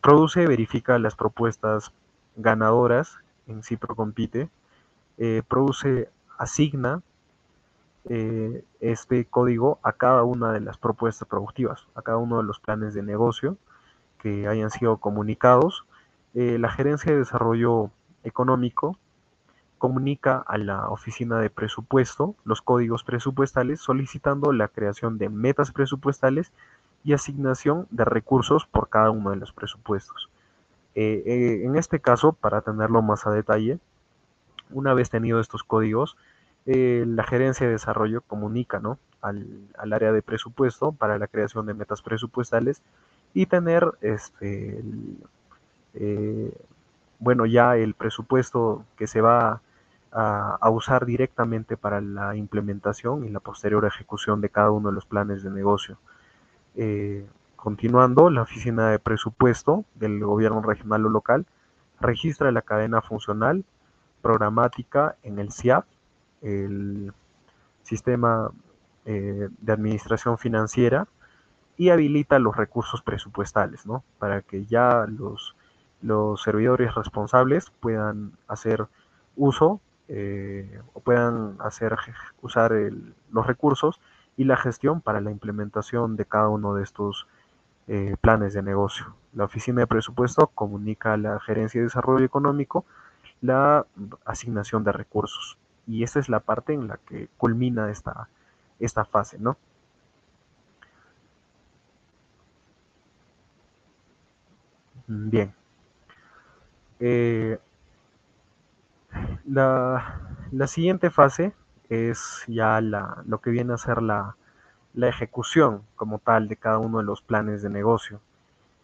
Speaker 1: produce, verifica las propuestas ganadoras en Cipro Compite, produce, asigna este código a cada una de las propuestas productivas, a cada uno de los planes de negocio que hayan sido comunicados. la gerencia de desarrollo económico comunica a la oficina de presupuesto los códigos presupuestales solicitando la creación de metas presupuestales y asignación de recursos por cada uno de los presupuestos. Eh, eh, en este caso, para tenerlo más a detalle, una vez tenido estos códigos, eh, la gerencia de desarrollo comunica al, área de presupuesto para la creación de metas presupuestales y tener este, bueno, ya el presupuesto que se va a, usar directamente para la implementación y la posterior ejecución de cada uno de los planes de negocio. Eh, continuando, la oficina de presupuesto del gobierno regional o local registra la cadena funcional programática en el CIAP, el sistema eh, de administración financiera, y habilita los recursos presupuestales, ¿no? Para que ya los, los servidores responsables puedan hacer uso eh, puedan hacer usar los recursos y la gestión para la implementación de cada uno de estos eh, planes de negocio. La oficina de presupuesto comunica a la gerencia de desarrollo económico la asignación de recursos y esa es la parte en la que culmina esta, esta fase, ¿no? Bien. Eh, la, siguiente fase es ya la, lo que viene a ser la, ejecución como tal de cada uno de los planes de negocio.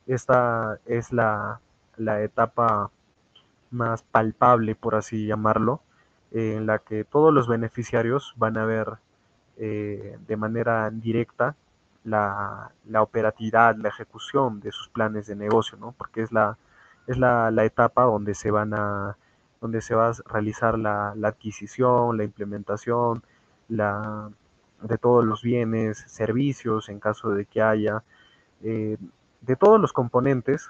Speaker 1: Esta es la, etapa más palpable, por así llamarlo, en la que todos los beneficiarios van a ver eh, de manera directa la, operatividad, la ejecución de sus planes de negocio, ¿no? porque es la, es la etapa donde se van a donde se va a realizar la, adquisición, la implementación la, de todos los bienes, servicios en caso de que haya, eh, de todos los componentes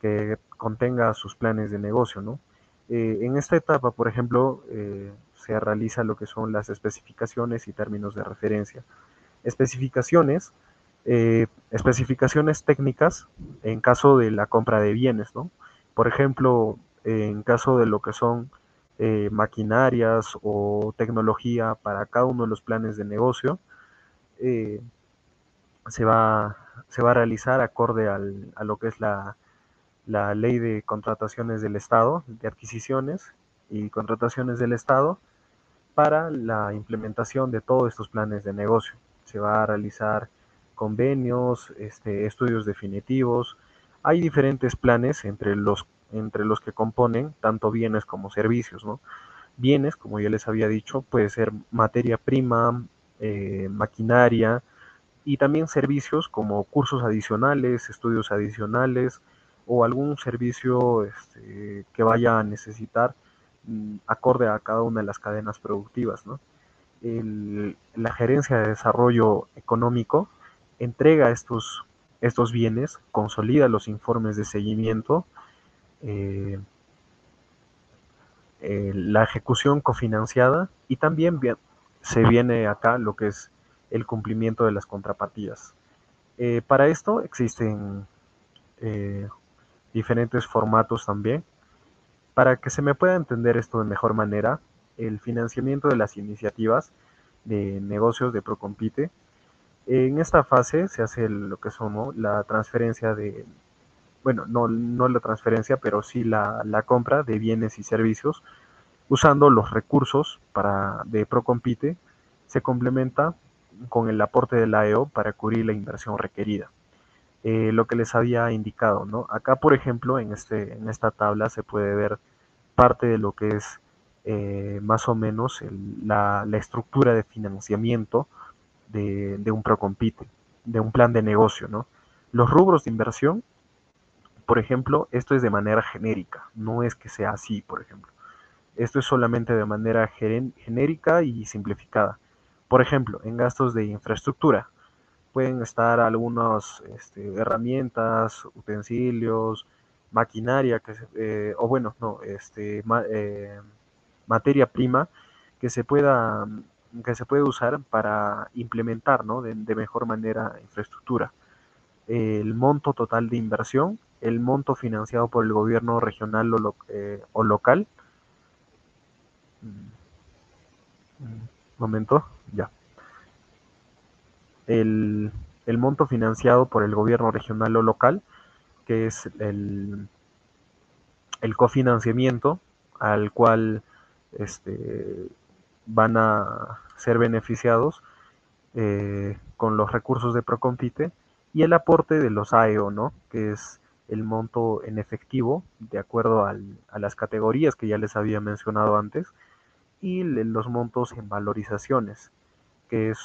Speaker 1: que contenga sus planes de negocio. ¿no? Eh, en esta etapa, por ejemplo, eh, se realiza lo que son las especificaciones y términos de referencia. Especificaciones, especificaciones técnicas en caso de la compra de bienes, ¿no? Por ejemplo, en caso de lo que son eh, maquinarias o tecnología para cada uno de los planes de negocio, eh, se, va, se va a realizar acorde a lo que es la, la ley de contrataciones del Estado, de adquisiciones y contrataciones del Estado, para la implementación de todos estos planes de negocio. Se va a realizar convenios, este, estudios definitivos. Hay diferentes planes entre los entre los que componen tanto bienes como servicios. ¿no? bienes, como ya les había dicho, puede ser materia prima, eh, maquinaria y también servicios como cursos adicionales, estudios adicionales o algún servicio este, que vaya a necesitar mm, acorde a cada una de las cadenas productivas. la gerencia de desarrollo económico entrega estos, estos bienes, consolida los informes de seguimiento, eh, eh, la ejecución cofinanciada y también se viene acá lo que es el cumplimiento de las contrapartidas. Eh, para esto existen diferentes formatos también. Para que se me pueda entender esto de mejor manera, el financiamiento de las iniciativas de negocios de Procompite en esta fase se hace lo que son la transferencia de, bueno, no, no la transferencia, pero sí la, compra de bienes y servicios usando los recursos para, de Procompite, se complementa con el aporte de la EO para cubrir la inversión requerida. Eh, lo que les había indicado, ¿no? Acá, por ejemplo, en, este, en esta tabla se puede ver parte de lo que es eh, más o menos la, la, estructura de financiamiento de, un Procompite, de un plan de negocio, ¿no? Los rubros de inversión, por ejemplo, esto es de manera genérica, no es que sea así, por ejemplo. Esto es solamente de manera genérica y simplificada. Por ejemplo, en gastos de infraestructura pueden estar algunas este, herramientas, utensilios, maquinaria, que eh, o bueno, no, este, eh, materia prima que se pueda que se puede usar para implementar de, mejor manera infraestructura. El monto total de inversión, el monto financiado por el gobierno regional o, eh, local. Mm, momento, ya. El, monto financiado por el gobierno regional o local, que es el, el cofinanciamiento al cual este, van a ser beneficiados eh, con los recursos de Procompite y el aporte de los AEO, ¿no? que es el monto en efectivo de acuerdo a las categorías que ya les había mencionado antes y los montos en valorizaciones, que es,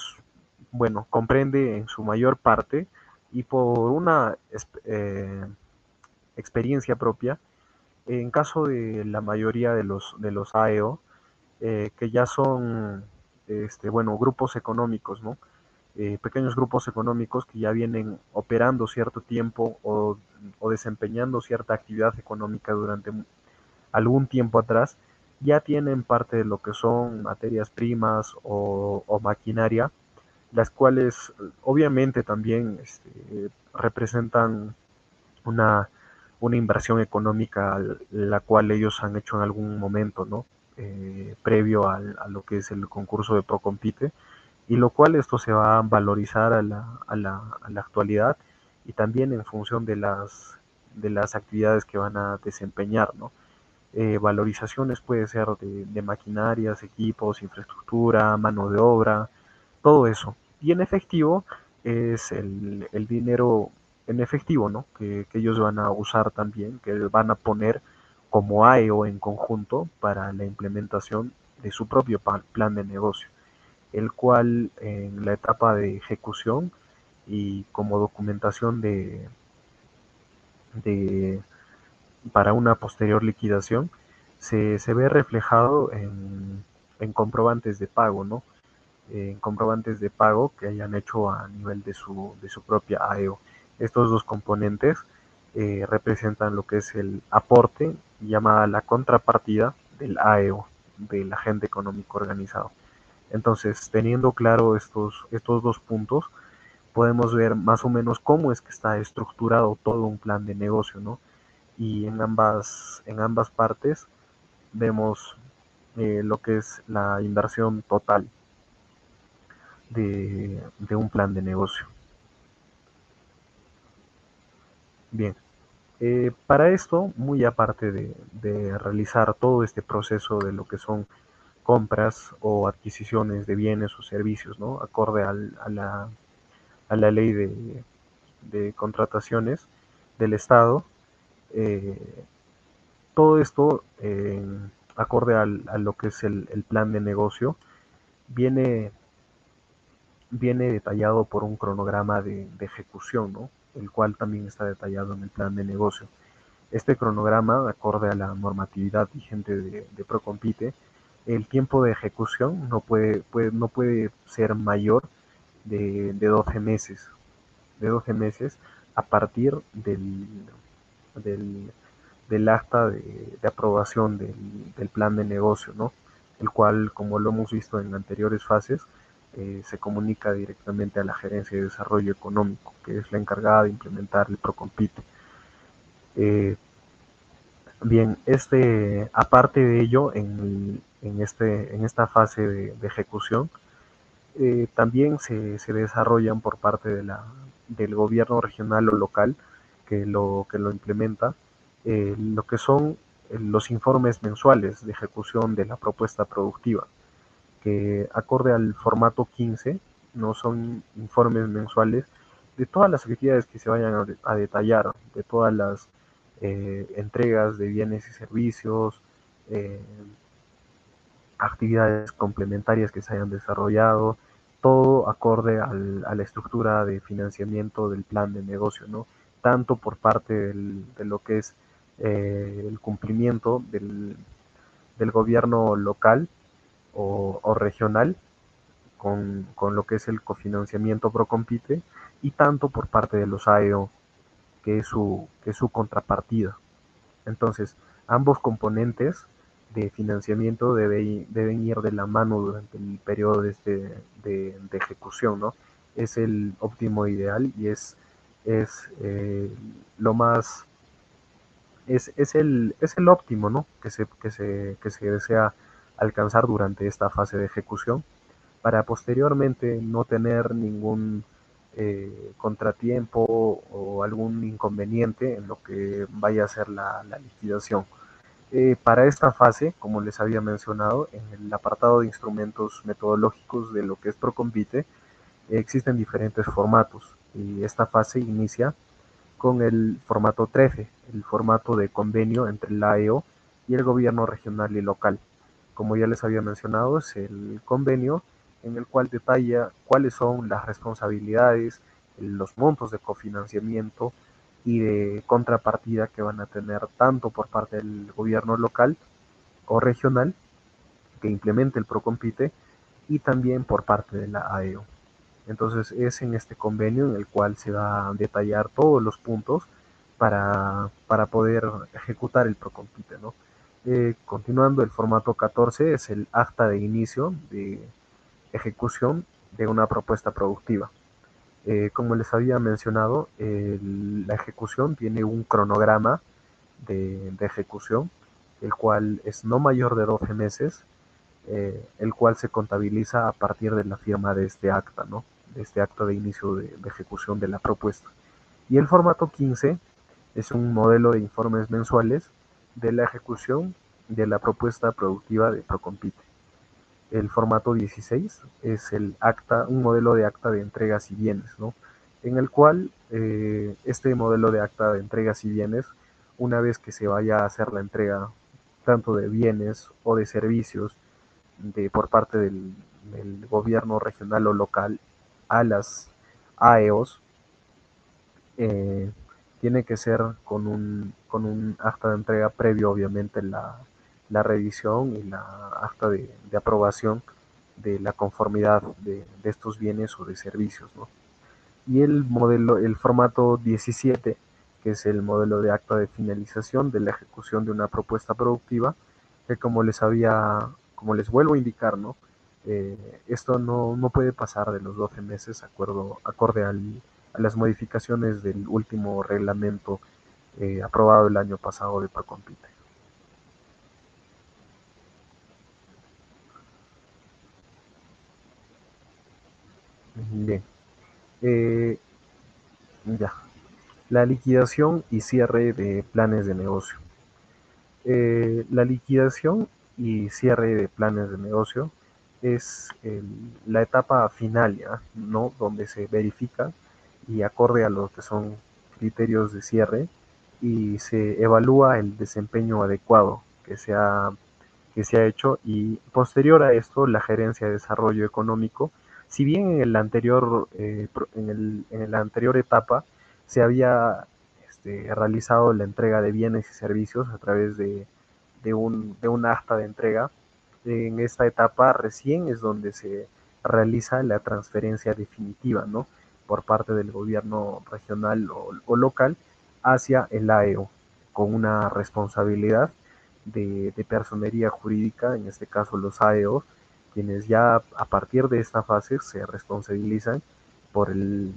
Speaker 1: bueno, comprende en su mayor parte y por una eh, experiencia propia, en caso de la mayoría de los, de los AEO, eh, que ya son, este, bueno, grupos económicos, ¿no? Eh, pequeños grupos económicos que ya vienen operando cierto tiempo o, desempeñando cierta actividad económica durante algún tiempo atrás, ya tienen parte de lo que son materias primas o, maquinaria, las cuales obviamente también este, representan una, una inversión económica la cual ellos han hecho en algún momento, ¿no? Eh, previo a lo que es el concurso de Procompite, y lo cual esto se va a valorizar a la, a la, a la actualidad y también en función de las, de las actividades que van a desempeñar, ¿no? Eh, valorizaciones puede ser de, maquinarias, equipos, infraestructura, mano de obra, todo eso. Y en efectivo es el, el dinero en efectivo, ¿no? Que, que, ellos van a usar también, que van a poner como AEO en conjunto para la implementación de su propio plan de negocio, el cual en la etapa de ejecución y como documentación de, de para una posterior liquidación se, ve reflejado en, comprobantes de pago, ¿no? En comprobantes de pago que hayan hecho a nivel de su, de su propia AEO. Estos dos componentes eh, representan lo que es el aporte llamada la contrapartida del AEO, del agente económico organizado. Entonces, teniendo claro estos, estos dos puntos, podemos ver más o menos cómo es que está estructurado todo un plan de negocio, ¿no? Y en ambas, en ambas partes vemos eh, lo que es la inversión total de, de un plan de negocio. Bien. Eh, para esto, muy aparte de, realizar todo este proceso de lo que son compras o adquisiciones de bienes o servicios, ¿no? acorde a, la, ley de, contrataciones del Estado, eh, todo esto acorde al, a lo que es el, plan de negocio, viene, detallado por un cronograma de, ejecución, ¿no? el cual también está detallado en el plan de negocio. Este cronograma, acorde a la normatividad vigente de Procompite, el tiempo de ejecución no puede, puede, no puede ser mayor de, de 12 meses, de 12 meses a partir del, del, del acta de, de aprobación del, del, plan de negocio, ¿no? el cual, como lo hemos visto en anteriores fases, eh, se comunica directamente a la Gerencia de Desarrollo Económico, que es la encargada de implementar el Procompite. Eh, bien, este, aparte de ello, en, en, este, en esta fase de, ejecución, eh, también se, desarrollan por parte del gobierno regional o local que lo, que lo implementa, eh, lo que son los informes mensuales de ejecución de la propuesta productiva, que acorde al formato 15, no son informes mensuales de todas las actividades que se vayan a, detallar, de todas las eh, entregas de bienes y servicios, eh, actividades complementarias que se hayan desarrollado, todo acorde al, a la estructura de financiamiento del plan de negocio, ¿no? Tanto por parte de lo que es eh, el cumplimiento del, gobierno local o, o regional con, con, lo que es el cofinanciamiento Procompite y tanto por parte de los AEO, que es su, que es su contrapartida. Entonces, ambos componentes de financiamiento debe, deben ir de la mano durante el periodo de, este, de, de ejecución, ¿no? Es el óptimo ideal y es, es eh, lo más es, es, el, es el óptimo ¿no? que, se, que, se, que se desea alcanzar durante esta fase de ejecución para posteriormente no tener ningún eh, contratiempo o algún inconveniente en lo que vaya a ser la, la liquidación. Eh, para esta fase, como les había mencionado, en el apartado de instrumentos metodológicos de lo que es Procompite, eh, existen diferentes formatos y esta fase inicia con el formato 13, el formato de convenio entre la AEO y el gobierno regional y local. Como ya les había mencionado, es el convenio en el cual detalla cuáles son las responsabilidades, los montos de cofinanciamiento y de contrapartida que van a tener tanto por parte del gobierno local o regional que implemente el Procompite y también por parte de la AEO. Entonces es en este convenio en el cual se va a detallar todos los puntos para, para poder ejecutar el Procompite. ¿no? Eh, continuando, el formato 14 es el acta de inicio de ejecución de una propuesta productiva. Eh, como les había mencionado, la ejecución tiene un cronograma de, de, ejecución, el cual es no mayor de 12 meses, eh, el cual se contabiliza a partir de la firma de este acta, ¿no? de este acto de inicio de, de ejecución de la propuesta. Y el formato 15 es un modelo de informes mensuales de la ejecución de la propuesta productiva de Procompite. El formato 16 es el acta, un modelo de acta de entregas y bienes, ¿no? en el cual eh, este modelo de acta de entregas y bienes, una vez que se vaya a hacer la entrega tanto de bienes o de servicios de, por parte del, gobierno regional o local a las AEOs, eh, tiene que ser con un, con un acta de entrega previo, obviamente, la, la revisión y la acta de, aprobación de la conformidad de, estos bienes o de servicios. ¿no? Y el modelo, el formato 17, que es el modelo de acta de finalización de la ejecución de una propuesta productiva, que como les había, como les vuelvo a indicar, ¿no? Eh, esto no, no, puede pasar de los 12 meses acuerdo, acorde al, a las modificaciones del último reglamento eh, aprobado el año pasado de Procompite. Bien. Eh, ya. La liquidación y cierre de planes de negocio. Eh, la liquidación y cierre de planes de negocio es la etapa final, ¿ya? ¿no? Donde se verifica y acorde a lo que son criterios de cierre y se evalúa el desempeño adecuado que que se ha hecho y posterior a esto la gerencia de desarrollo económico, si bien en el anterior, eh, en, el, en, la anterior etapa se había este, realizado la entrega de bienes y servicios a través de, un, de un acta de entrega, en esta etapa recién es donde se realiza la transferencia definitiva, ¿no? Por parte del gobierno regional o, local hacia el AEO, con una responsabilidad de, de, personería jurídica, en este caso los AEO, quienes ya a partir de esta fase se responsabilizan por, el,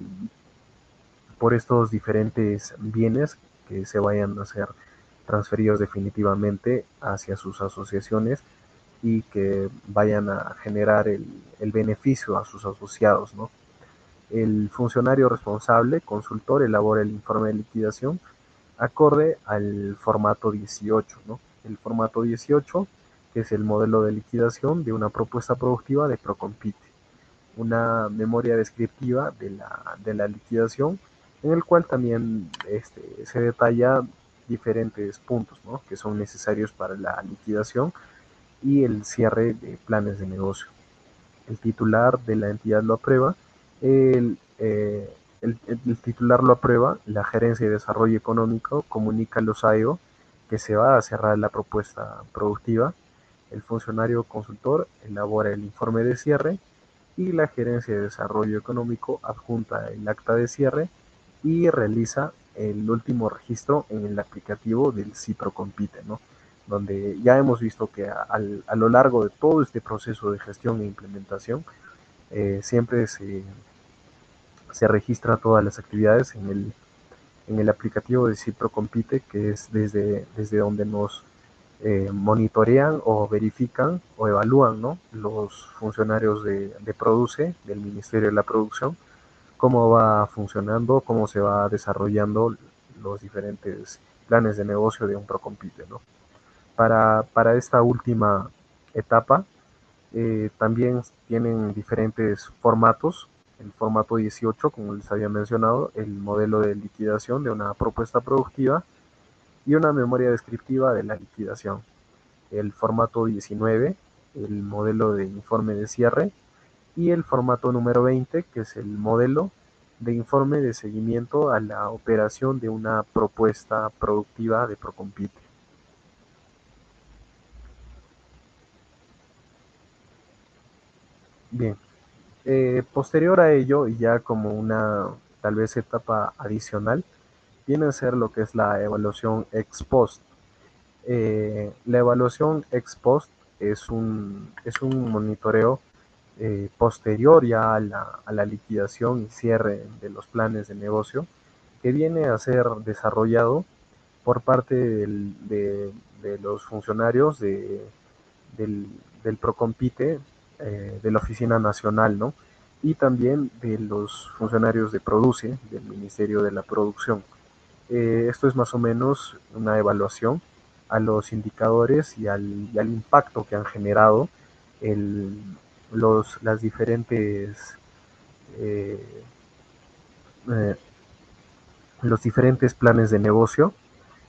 Speaker 1: por estos diferentes bienes que se vayan a ser transferidos definitivamente hacia sus asociaciones y que vayan a generar el, el beneficio a sus asociados. ¿no? El funcionario responsable, consultor, elabora el informe de liquidación acorde al formato 18. ¿no? El formato 18, que es el modelo de liquidación de una propuesta productiva de Procompite. Una memoria descriptiva de la, de la liquidación, en el cual también este, se detalla diferentes puntos que son necesarios para la liquidación y el cierre de planes de negocio. El titular de la entidad lo aprueba, el, eh, titular lo aprueba, la gerencia de desarrollo económico comunica a los AEO que se va a cerrar la propuesta productiva, el funcionario consultor elabora el informe de cierre y la gerencia de desarrollo económico adjunta el acta de cierre y realiza el último registro en el aplicativo del Cipro Compite, ¿no? donde ya hemos visto que a, lo largo de todo este proceso de gestión e implementación eh, siempre se, se registra todas las actividades en el, en el aplicativo de Cipro Compite, que es desde, desde donde nos eh, monitorean o verifican o evalúan ¿no? los funcionarios de, de Produce, del Ministerio de la Producción, cómo va funcionando, cómo se va desarrollando los diferentes planes de negocio de un Procompite. ¿no? Para, para esta última etapa eh, también tienen diferentes formatos. El formato 18, como les había mencionado, el modelo de liquidación de una propuesta productiva y una memoria descriptiva de la liquidación. El formato 19, el modelo de informe de cierre y el formato número 20, que es el modelo de informe de seguimiento a la operación de una propuesta productiva de Procompite. Bien, eh, posterior a ello, y ya como una tal vez etapa adicional, viene a ser lo que es la evaluación ex post. Eh, la evaluación ex post es un, es un monitoreo eh, posterior ya a la, a la, liquidación y cierre de los planes de negocio que viene a ser desarrollado por parte de, de, los funcionarios de, del, del Procompite, eh, de la Oficina Nacional, ¿no? Y también de los funcionarios de Produce, del Ministerio de la Producción. Eh, esto es más o menos una evaluación a los indicadores y al, impacto que han generado los, las diferentes eh, eh, los diferentes planes de negocio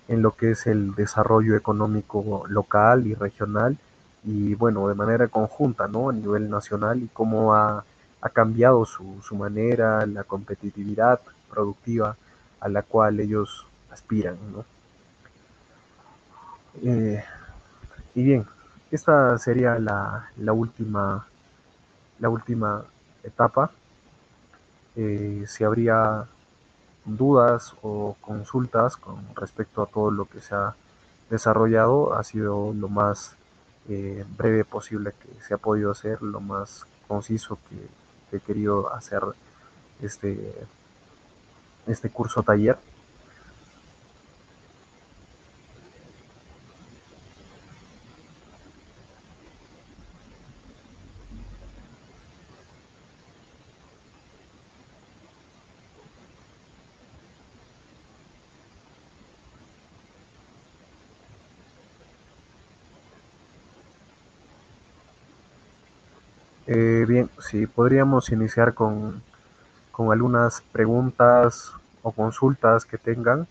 Speaker 1: en lo que es el desarrollo económico local y regional y bueno, de manera conjunta, ¿no? A nivel nacional y cómo ha, ha cambiado su, manera, la competitividad productiva a la cual ellos aspiran, ¿no? Eh, y bien, esta sería la, la, última la última etapa. Eh, si habría dudas o consultas con respecto a todo lo que se ha desarrollado, ha sido lo más eh, breve posible que se ha podido hacer, lo más conciso que, que he querido hacer este, este curso taller. Eh, bien, sí, podríamos iniciar con, con algunas preguntas o consultas que tengan.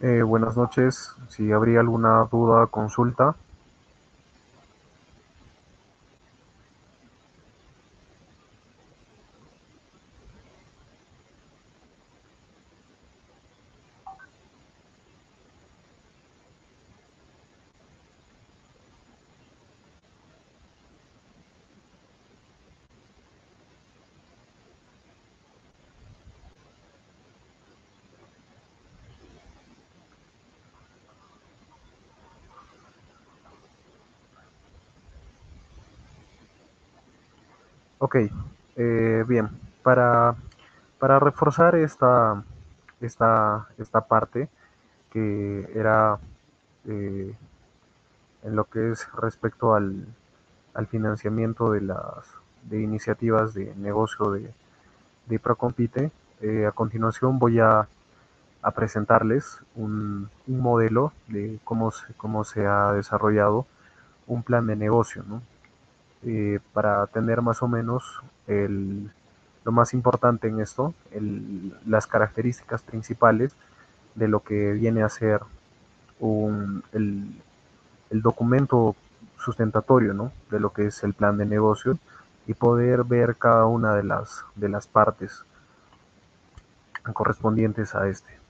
Speaker 1: Eh, buenas noches. Si habría alguna duda, consulta. Ok, eh, bien. Para, para reforzar esta, esta, esta parte que era eh, en lo que es respecto al, al financiamiento de las de iniciativas de negocio de, de Procompite, eh, a continuación voy a, a presentarles un, un, modelo de cómo se, cómo se ha desarrollado un plan de negocio, ¿no? Eh, para tener más o menos el, lo más importante en esto, el, las características principales de lo que viene a ser un, el, el, documento sustentatorio ¿no? de lo que es el plan de negocio y poder ver cada una de las, de las partes correspondientes a este.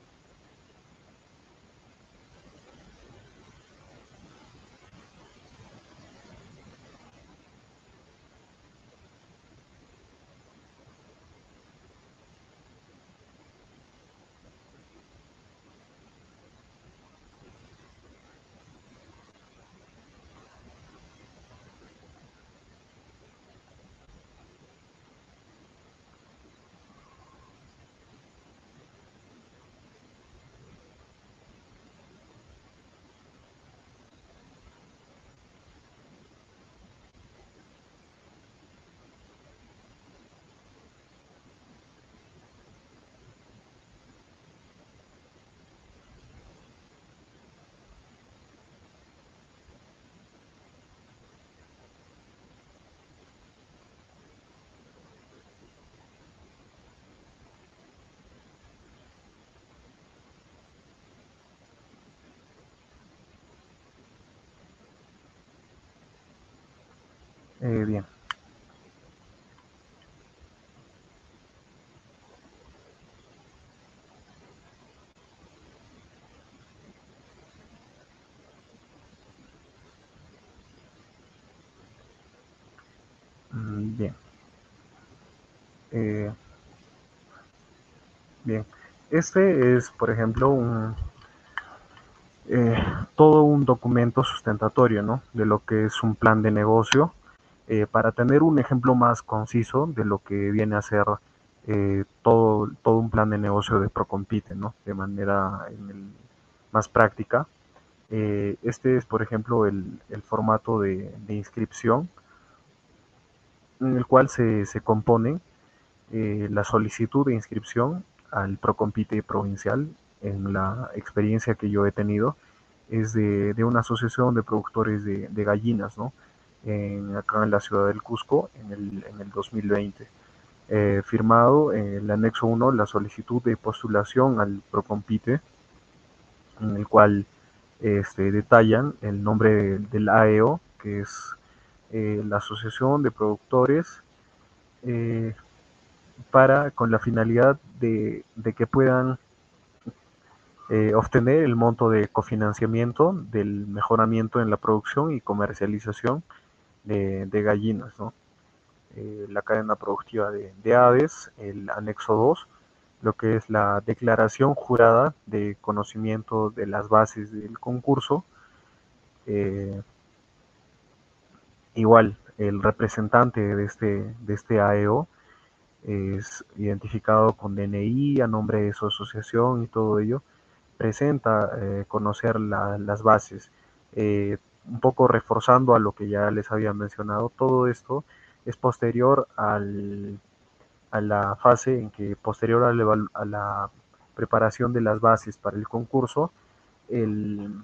Speaker 1: Eh, bien. Mm, bien. Eh, bien. Este es, por ejemplo, un, eh, todo un documento sustentatorio, ¿no? De lo que es un plan de negocio eh, para tener un ejemplo más conciso de lo que viene a ser eh, todo, un plan de negocio de Procompite, ¿no? De manera más práctica. Este es, por ejemplo, el, formato de, de, inscripción en el cual se, se compone la solicitud de inscripción al Procompite provincial. En la experiencia que yo he tenido es de, de una asociación de productores de, gallinas, ¿no? en, acá en la ciudad del Cusco en el, en el 2020. Eh, firmado en el anexo 1 la solicitud de postulación al Procompite, en el cual este, detallan el nombre de, del AEO, que es eh, la Asociación de Productores, eh, para con la finalidad de, que puedan eh, obtener el monto de cofinanciamiento del mejoramiento en la producción y comercialización de, gallinas, ¿no? Eh, la cadena productiva de, de, aves, el anexo 2, lo que es la declaración jurada de conocimiento de las bases del concurso. Eh, igual, el representante de este, de este AEO es identificado con DNI a nombre de su asociación y todo ello, presenta eh, conocer la, las bases. Eh, un poco reforzando a lo que ya les había mencionado, todo esto es posterior al, a la fase en que posterior a la, a la, preparación de las bases para el concurso, el,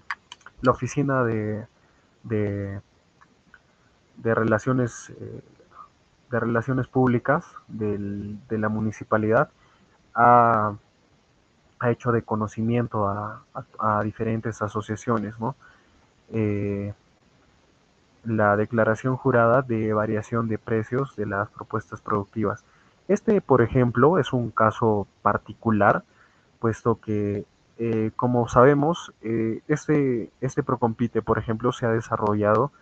Speaker 1: la oficina de, de, de relaciones eh, de relaciones públicas del, de la municipalidad ha, ha hecho de conocimiento a, diferentes asociaciones, ¿no? Eh, la declaración jurada de variación de precios de las propuestas productivas. Este, por ejemplo, es un caso particular, puesto que, eh, como sabemos, eh, este, este Procompite, por ejemplo, se ha desarrollado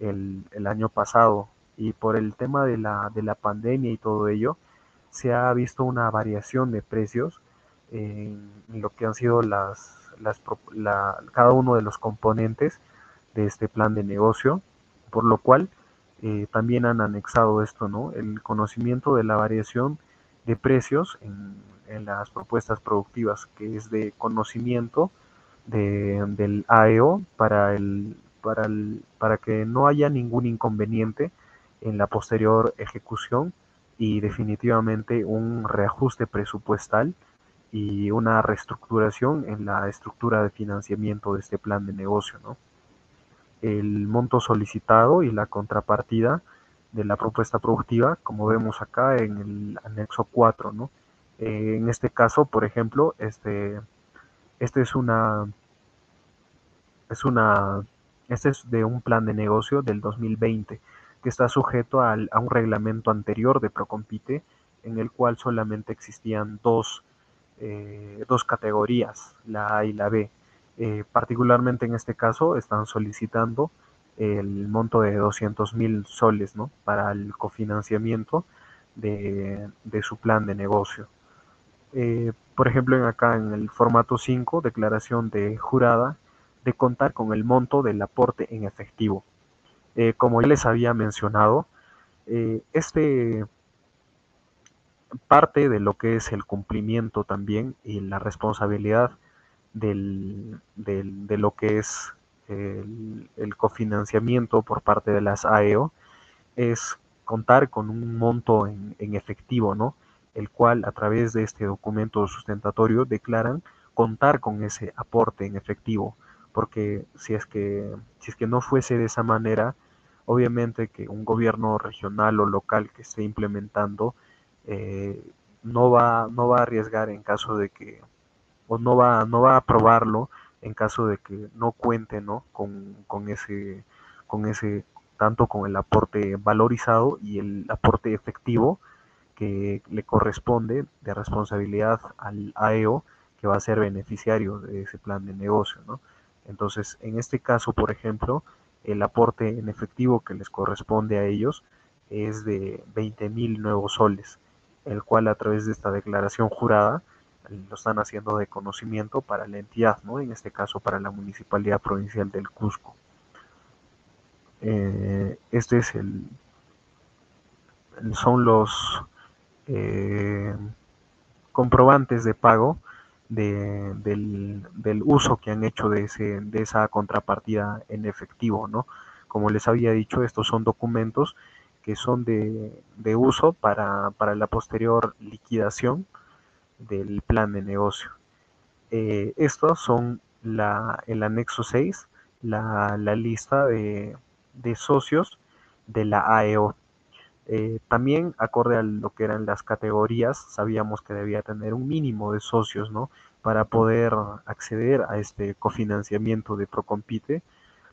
Speaker 1: el, año pasado y por el tema de la, de la pandemia y todo ello, se ha visto una variación de precios en lo que han sido las, las cada uno de los componentes de este plan de negocio por lo cual eh, también han anexado esto, ¿no? El conocimiento de la variación de precios en, las propuestas productivas, que es de conocimiento del AEO para, el, para, el, para que no haya ningún inconveniente en la posterior ejecución y definitivamente un reajuste presupuestal y una reestructuración en la estructura de financiamiento de este plan de negocio, ¿no? el monto solicitado y la contrapartida de la propuesta productiva, como vemos acá en el anexo 4, ¿no? En este caso, por ejemplo, este, este es una, es una, este es de un plan de negocio del 2020 está sujeto a un reglamento anterior de Procompite en el cual solamente existían dos, eh, dos categorías, la A y la B. Eh, particularmente en este caso están solicitando el monto de 200 mil soles ¿no? para el cofinanciamiento de, su plan de negocio. Eh, por ejemplo, en acá en el formato 5, declaración de jurada, de contar con el monto del aporte en efectivo. Eh, como ya les había mencionado, este parte de lo que es el cumplimiento también y la responsabilidad del, de lo que es el, cofinanciamiento por parte de las AEO es contar con un monto en, efectivo, ¿no? El cual a través de este documento sustentatorio declaran contar con ese aporte en efectivo, porque si es que, si es que no fuese de esa manera, obviamente que un gobierno regional o local que esté implementando eh, no, va, no va a arriesgar en caso de que o no va, no va a aprobarlo en caso de que no cuente ¿no? Con, con, ese, con ese, tanto con el aporte valorizado y el aporte efectivo que le corresponde de responsabilidad al AEO que va a ser beneficiario de ese plan de negocio. ¿no? Entonces, en este caso, por ejemplo, el aporte en efectivo que les corresponde a ellos es de 20 mil nuevos soles, el cual a través de esta declaración jurada lo están haciendo de conocimiento para la entidad, ¿no? en este caso para la Municipalidad Provincial del Cusco. Eh, este es el, son los eh, comprobantes de pago del, uso que han hecho de, ese, de esa contrapartida en efectivo. ¿no? Como les había dicho, estos son documentos que son de, uso para, para la posterior liquidación del plan de negocio. Eh, estos son la, el anexo 6, la, lista de, socios de la AEO. Eh, también, acorde a lo que eran las categorías, sabíamos que debía tener un mínimo de socios, ¿no? Para poder acceder a este cofinanciamiento de Procompite,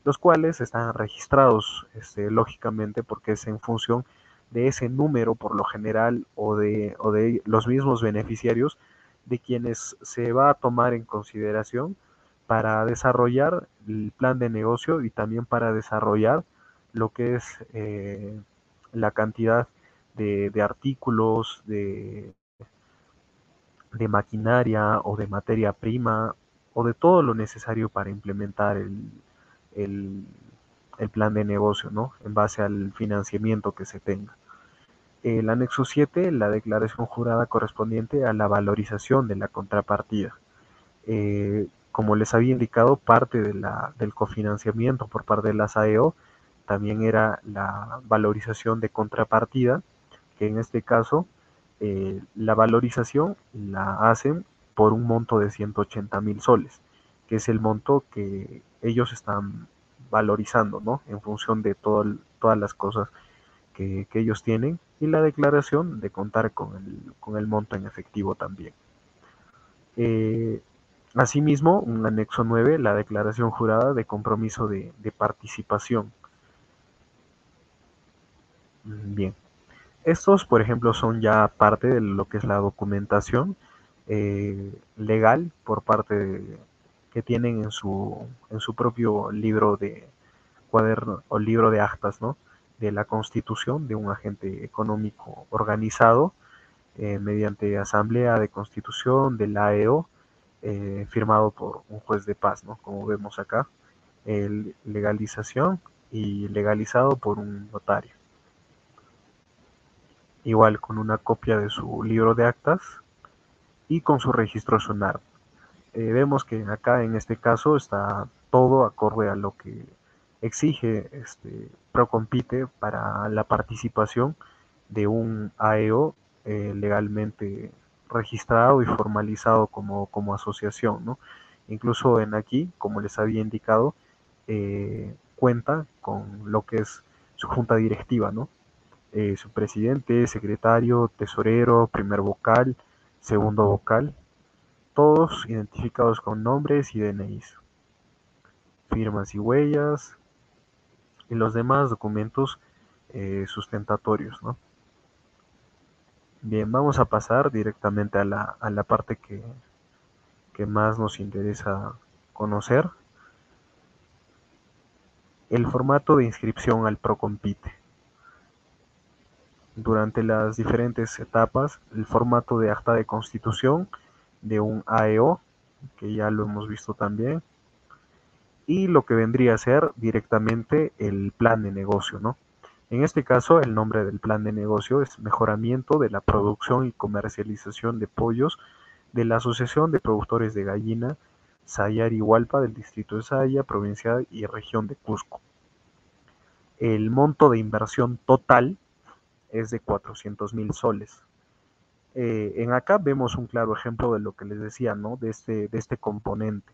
Speaker 1: los cuales están registrados, este, lógicamente, porque es en función de ese número por lo general o de, o de los mismos beneficiarios de quienes se va a tomar en consideración para desarrollar el plan de negocio y también para desarrollar lo que es eh, la cantidad de, artículos, de, de, maquinaria o de materia prima o de todo lo necesario para implementar el, el plan de negocio, ¿no? En base al financiamiento que se tenga. El anexo 7, la declaración jurada correspondiente a la valorización de la contrapartida. Eh, como les había indicado, parte de la, del cofinanciamiento por parte de la SAEO también era la valorización de contrapartida, que en este caso eh, la valorización la hacen por un monto de 180 mil soles, que es el monto que ellos están valorizando, ¿no? En función de todas las cosas que, ellos tienen y la declaración de contar con el, con el monto en efectivo también. Eh, asimismo, un anexo 9, la declaración jurada de compromiso de participación. Bien. Estos, por ejemplo, son ya parte de lo que es la documentación eh, legal por parte de, que tienen en su, en su propio libro de cuaderno o libro de actas, ¿no? De la constitución de un agente económico organizado eh, mediante asamblea de constitución del AEO eh, firmado por un juez de paz, ¿no? Como vemos acá, legalización y legalizado por un notario igual con una copia de su libro de actas y con su registro sonar. Eh, vemos que acá en este caso está todo acorde a lo que exige este Procompite para la participación de un AEO eh, legalmente registrado y formalizado como, como asociación. ¿no? Incluso en aquí, como les había indicado, eh, cuenta con lo que es su junta directiva, ¿no? Eh, su presidente, secretario, tesorero, primer vocal, segundo vocal, todos identificados con nombres y DNIs, firmas y huellas, y los demás documentos eh, sustentatorios. ¿no? Bien, vamos a pasar directamente a la, a la parte que, que más nos interesa conocer. El formato de inscripción al PROCOMPITE durante las diferentes etapas el formato de acta de constitución de un AEO, que ya lo hemos visto también, y lo que vendría a ser directamente el plan de negocio, ¿no? En este caso, el nombre del plan de negocio es Mejoramiento de la Producción y Comercialización de Pollos de la Asociación de Productores de Gallina Sayar Hualpa del Distrito de Saya, provincia y región de Cusco. El monto de inversión total es de 400 mil soles. Eh, en acá vemos un claro ejemplo de lo que les decía, ¿no? De este, de este componente.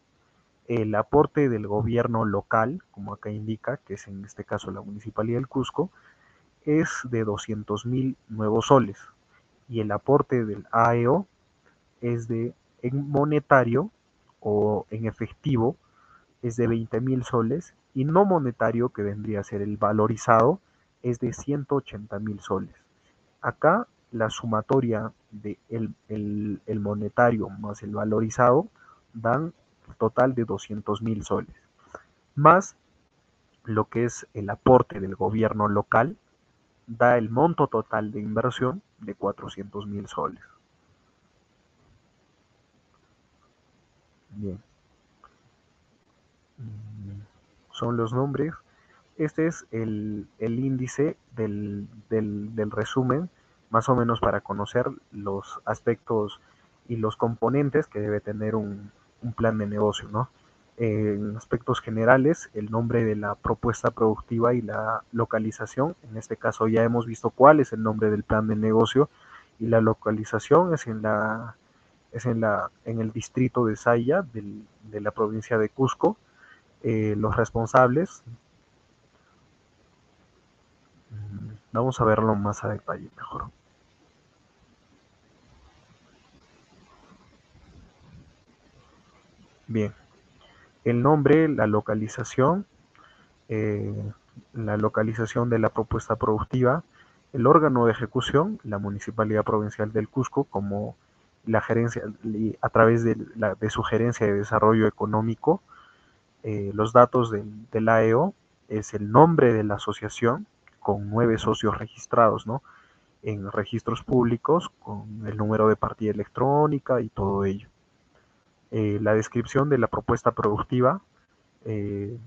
Speaker 1: El aporte del gobierno local, como acá indica, que es en este caso la Municipalidad del Cusco, es de 200 mil nuevos soles. Y el aporte del AEO es de en monetario o en efectivo es de 20 mil soles y no monetario que vendría a ser el valorizado es de 180 mil soles. Acá la sumatoria de monetario más el valorizado dan total de 200 mil soles, más lo que es el aporte del gobierno local, da el monto total de inversión de 400 mil soles. Bien. Mm, son los nombres este es el, índice del, resumen, más o menos para conocer los aspectos y los componentes que debe tener un, plan de negocio, ¿no? En aspectos generales, el nombre de la propuesta productiva y la localización. En este caso ya hemos visto cuál es el nombre del plan de negocio y la localización es en la es en la en el distrito de Saya de la provincia de Cusco. Eh, los responsables Vamos a verlo más a detalle mejor. Bien, el nombre, la localización, eh, la localización de la propuesta productiva, el órgano de ejecución, la Municipalidad Provincial del Cusco, como la gerencia, a través de, la, de su gerencia de desarrollo económico, eh, los datos del, del AEO, es el nombre de la asociación, con nueve socios registrados, ¿no? En registros públicos, con el número de partida electrónica y todo ello. Eh, la descripción de la propuesta productiva. Eh,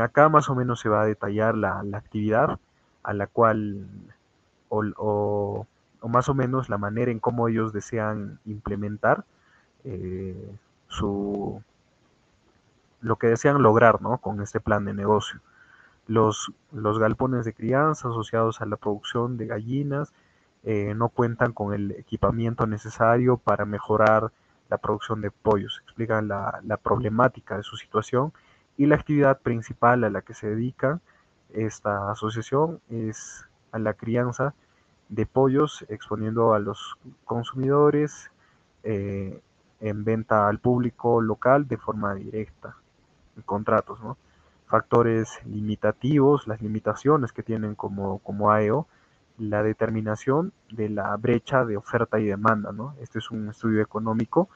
Speaker 1: acá más o menos se va a detallar la, actividad a la cual, o, más o menos la manera en cómo ellos desean implementar eh, su, lo que desean lograr ¿no? con este plan de negocio. Los, galpones de crianza asociados a la producción de gallinas eh, no cuentan con el equipamiento necesario para mejorar la producción de pollos. Explican la, problemática de su situación y la actividad principal a la que se dedica esta asociación es a la crianza de pollos, exponiendo a los consumidores eh, en venta al público local de forma directa, en contratos, ¿no? Factores limitativos, las limitaciones que tienen como, como AEO, la determinación de la brecha de oferta y demanda, ¿no? Este es un estudio económico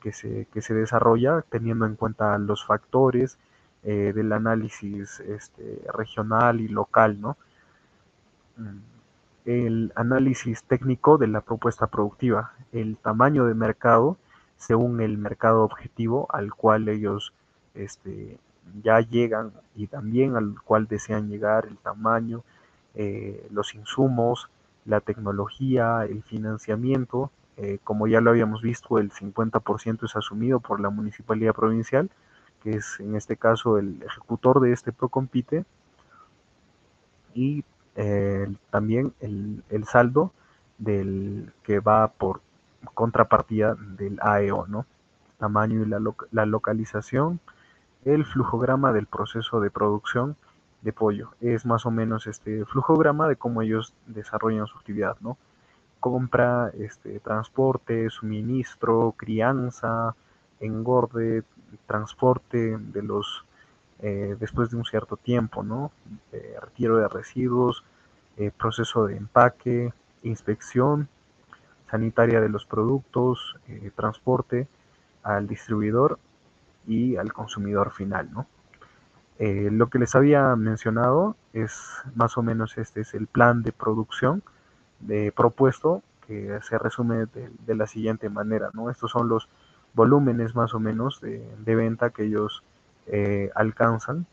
Speaker 1: que se, que se desarrolla teniendo en cuenta los factores eh, del análisis este, regional y local, ¿no? Mm, el análisis técnico de la propuesta productiva, el tamaño de mercado según el mercado objetivo al cual ellos este, ya llegan y también al cual desean llegar, el tamaño, eh, los insumos, la tecnología, el financiamiento. Eh, como ya lo habíamos visto, el 50% es asumido por la municipalidad provincial, que es en este caso el ejecutor de este Procompite, y eh, también el, el, saldo del que va por contrapartida del AEO, ¿no? Tamaño y la, la localización, el flujograma del proceso de producción de pollo. Es más o menos este flujograma de cómo ellos desarrollan su actividad, ¿no? Compra, este, transporte, suministro, crianza, engorde, transporte de los eh, después de un cierto tiempo, ¿no? Eh, retiro de residuos, eh, proceso de empaque, inspección sanitaria de los productos, transporte al distribuidor y al consumidor final, ¿no? Eh, lo que les había mencionado es más o menos este es el plan de producción de propuesto que se resume de, la siguiente manera, ¿no? Estos son los volúmenes más o menos de, venta que ellos eh, alcanzan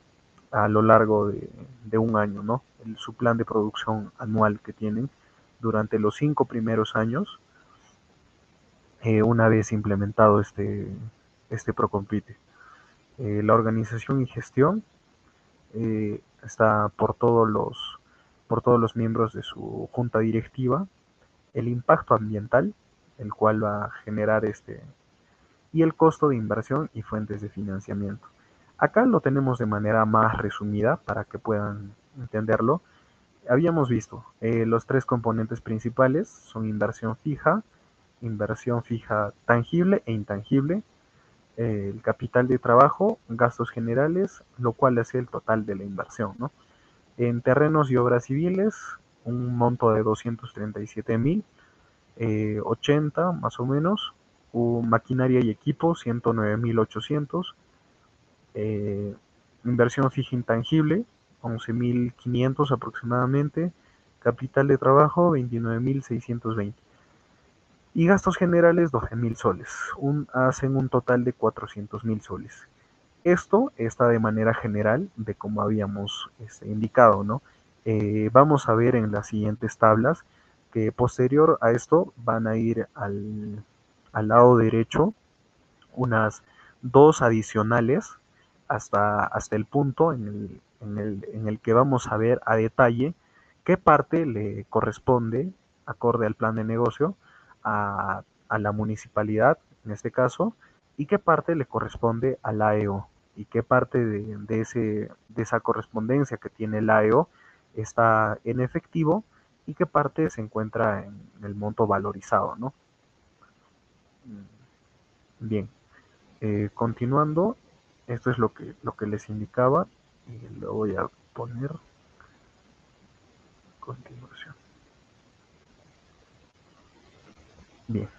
Speaker 1: a lo largo de, de un año, ¿no? El, su plan de producción anual que tienen durante los cinco primeros años, eh, una vez implementado este, este Procompite. Eh, la organización y gestión eh, está por todos los por todos los miembros de su junta directiva, el impacto ambiental, el cual va a generar este, y el costo de inversión y fuentes de financiamiento. Acá lo tenemos de manera más resumida para que puedan entenderlo. Habíamos visto eh, los tres componentes principales son inversión fija, inversión fija tangible e intangible, el capital de trabajo, gastos generales, lo cual es el total de la inversión. ¿no? En terrenos y obras civiles, un monto de 237 mil, eh, 80 más o menos, maquinaria y equipo, 109 mil 800, eh, inversión fija intangible, 11 mil 500 aproximadamente, capital de trabajo, 29 mil 620 y gastos generales 12 mil soles, hacen un total de 400 mil soles. Esto está de manera general de como habíamos este, indicado, ¿no? Eh, vamos a ver en las siguientes tablas que posterior a esto van a ir al, al lado derecho unas dos adicionales hasta, hasta el punto en el, en, el, en el que vamos a ver a detalle qué parte le corresponde acorde al plan de negocio a, la municipalidad, en este caso, y qué parte le corresponde al AEO y qué parte de, ese, de esa correspondencia que tiene el AEO está en efectivo y qué parte se encuentra en el monto valorizado, ¿no? Bien, eh, continuando, esto es lo que, lo que les indicaba y lo voy a poner continuación. Bien.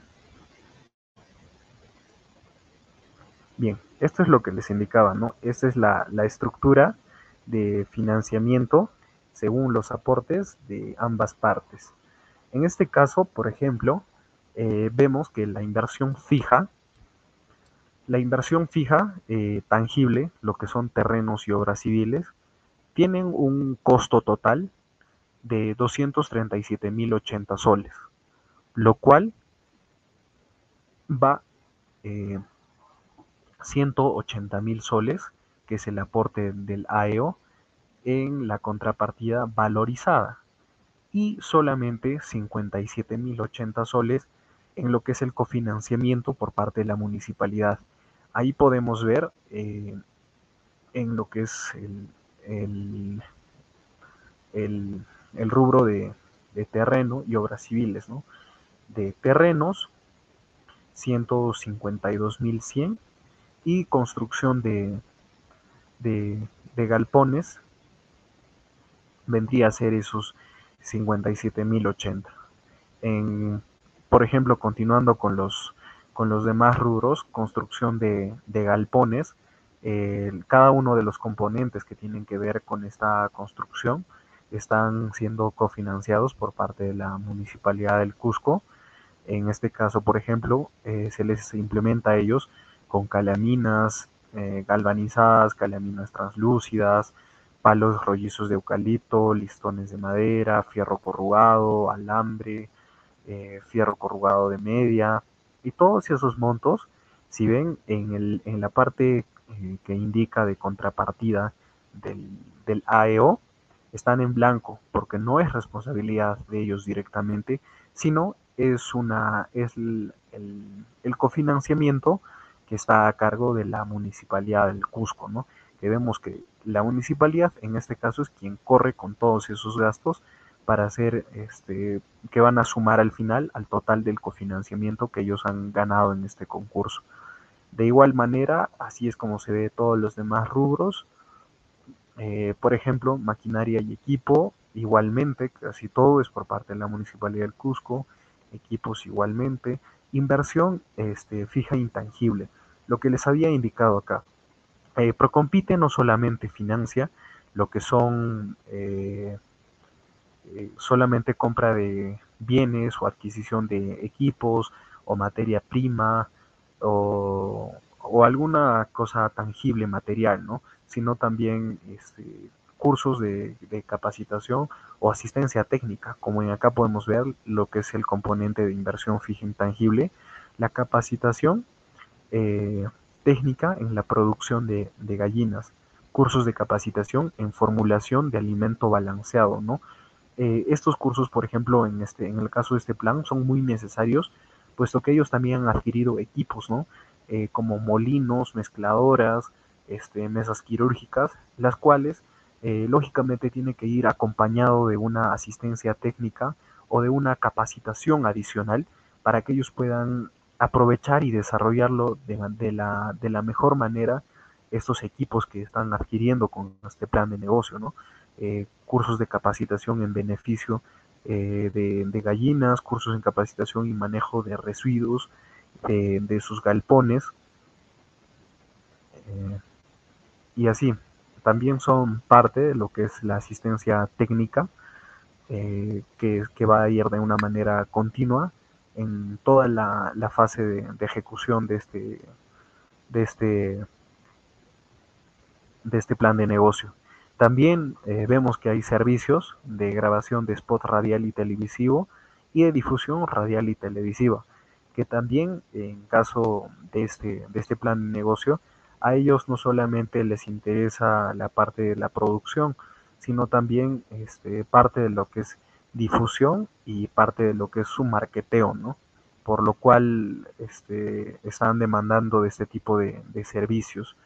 Speaker 1: Bien, esto es lo que les indicaba, ¿no? Esta es la, la estructura de financiamiento según los aportes de ambas partes. En este caso, por ejemplo, eh, vemos que la inversión fija, la inversión fija eh, tangible, lo que son terrenos y obras civiles, tienen un costo total de 237.080 soles, lo cual va eh, 180.000 soles, que es el aporte del AEO, en la contrapartida valorizada y solamente 57.080 soles en lo que es el cofinanciamiento por parte de la municipalidad. Ahí podemos ver eh, en lo que es el, el, el, el rubro de, de, terreno y obras civiles. ¿no? De terrenos 152.100 y construcción de, de, galpones vendría a ser esos 57.080. En, por ejemplo, continuando con los, con los demás rubros, construcción de, de galpones, cada uno de los componentes que tienen que ver con esta construcción están siendo cofinanciados por parte de la Municipalidad del Cusco. En este caso, por ejemplo, eh, se les implementa a ellos con calaminas eh, galvanizadas, calaminas translúcidas, palos rollizos de eucalipto, listones de madera, fierro corrugado, alambre, eh, fierro corrugado de media y todos esos montos, si ven en, el, en la parte que indica de contrapartida del, del, AEO, están en blanco porque no es responsabilidad de ellos directamente, sino es, una, es el, el, cofinanciamiento que está a cargo de la municipalidad del Cusco, ¿no? que vemos que la municipalidad en este caso es quien corre con todos esos gastos para hacer este que van a sumar al final al total del cofinanciamiento que ellos han ganado en este concurso. De igual manera, así es como se ve todos los demás rubros. Eh, por ejemplo, maquinaria y equipo, igualmente, casi todo es por parte de la Municipalidad del Cusco, equipos igualmente, inversión este, fija e intangible, lo que les había indicado acá. Eh, Procompite no solamente financia lo que son eh, eh, solamente compra de bienes o adquisición de equipos o materia prima o, o alguna cosa tangible, material, ¿no? sino también este, cursos de, capacitación o asistencia técnica, como en acá podemos ver lo que es el componente de inversión fija intangible, la capacitación eh, técnica en la producción de, de, gallinas, cursos de capacitación en formulación de alimento balanceado, ¿no? Eh, estos cursos, por ejemplo, en, este, en el caso de este plan, son muy necesarios, puesto que ellos también han adquirido equipos, ¿no? Eh, como molinos, mezcladoras, este, mesas quirúrgicas, las cuales eh, lógicamente tiene que ir acompañado de una asistencia técnica o de una capacitación adicional para que ellos puedan aprovechar y desarrollarlo de, la, de la mejor manera estos equipos que están adquiriendo con este plan de negocio, ¿no? Eh, cursos de capacitación en beneficio eh, de, de, gallinas, cursos en capacitación y manejo de residuos de sus galpones y así. También son parte de lo que es la asistencia técnica que, que va a ir de una manera continua en toda la, fase de, de, ejecución de este, de este, de este plan de negocio. También eh, vemos que hay servicios de grabación de spot radial y televisivo y de difusión radial y televisiva, que también en caso de este, de este plan de negocio, a ellos no solamente les interesa la parte de la producción, sino también este, parte de lo que es difusión y parte de lo que es su marketeo, ¿no? Por lo cual este, están demandando de este tipo de, servicios.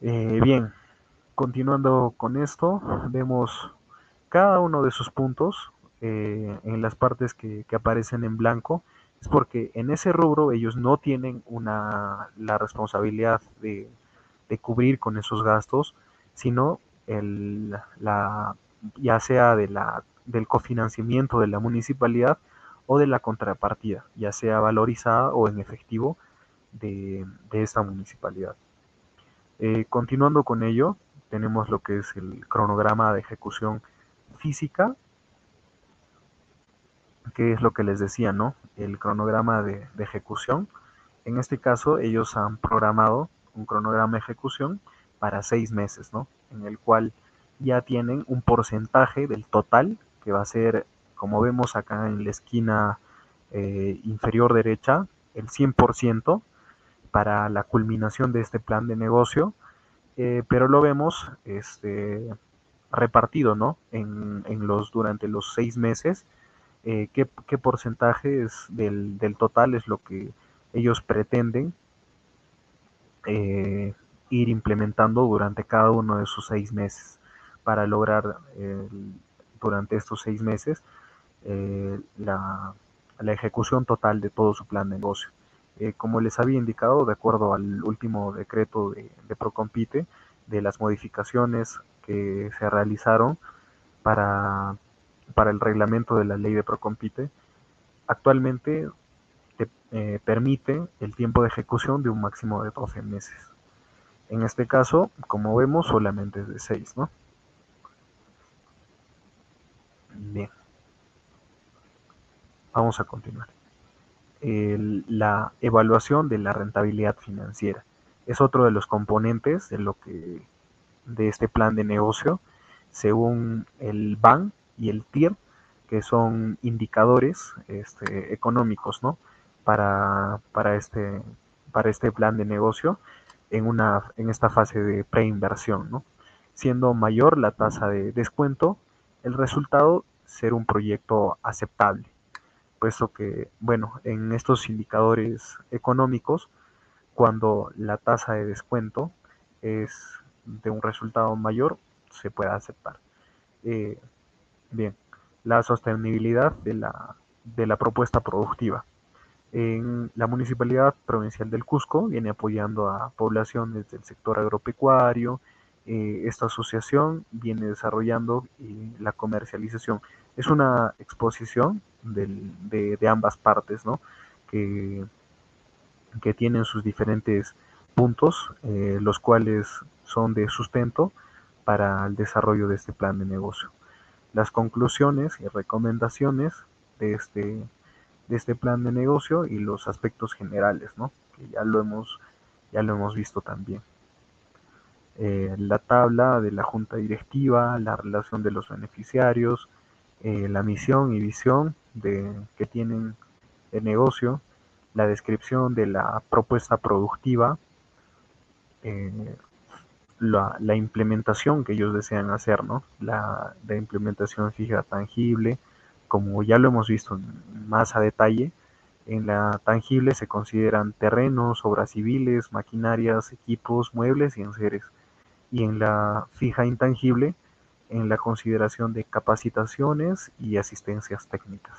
Speaker 1: Eh, bien, continuando con esto, vemos cada uno de sus puntos eh, en las partes que, aparecen en blanco. Es porque en ese rubro ellos no tienen una, la responsabilidad de, cubrir con esos gastos, sino el, la, ya sea de la del cofinanciamiento de la municipalidad o de la contrapartida, ya sea valorizada o en efectivo de, de esta municipalidad. Eh, continuando con ello, tenemos lo que es el cronograma de ejecución física, que es lo que les decía, ¿no? El cronograma de, ejecución. En este caso, ellos han programado un cronograma de ejecución para seis meses, ¿no? En el cual ya tienen un porcentaje del total que va a ser, como vemos acá en la esquina eh, inferior derecha, el 100% para la culminación de este plan de negocio, eh, pero lo vemos este, repartido, ¿no? En, en, los, durante los seis meses, eh, ¿qué, porcentaje es del, del, total es lo que ellos pretenden eh, ir implementando durante cada uno de esos seis meses para lograr durante estos seis meses eh, la, la ejecución total de todo su plan de negocio. Como les había indicado, de acuerdo al último decreto de, de, Procompite, de las modificaciones que se realizaron para, para el reglamento de la ley de Procompite, actualmente te, eh, permite el tiempo de ejecución de un máximo de 12 meses. En este caso, como vemos, solamente es de 6, ¿no? Bien. Vamos a continuar. La evaluación de la rentabilidad financiera es otro de los componentes de lo que de este plan de negocio según el BAN y el TIR que son indicadores este, económicos ¿no? para, para, este, para este plan de negocio en, una, en esta fase de preinversión. ¿no? Siendo mayor la tasa de descuento, el resultado ser un proyecto aceptable puesto que, bueno, en estos indicadores económicos, cuando la tasa de descuento es de un resultado mayor, se puede aceptar. Eh, bien, la sostenibilidad de la, de la propuesta productiva. En la Municipalidad Provincial del Cusco viene apoyando a poblaciones del sector agropecuario. Eh, esta asociación viene desarrollando eh, la comercialización. Es una exposición del, de, de, ambas partes, ¿no? Que, que, tienen sus diferentes puntos, eh, los cuales son de sustento para el desarrollo de este plan de negocio. Las conclusiones y recomendaciones de este, de este plan de negocio y los aspectos generales, ¿no? que ya lo hemos, ya lo hemos visto también. Eh, la tabla de la junta directiva, la relación de los beneficiarios, eh, la misión y visión de, que tienen el negocio, la descripción de la propuesta productiva, eh, la, implementación que ellos desean hacer, ¿no? La, la, implementación fija tangible, como ya lo hemos visto más a detalle, en la tangible se consideran terrenos, obras civiles, maquinarias, equipos, muebles y enseres. Y en la fija intangible, en la consideración de capacitaciones y asistencias técnicas.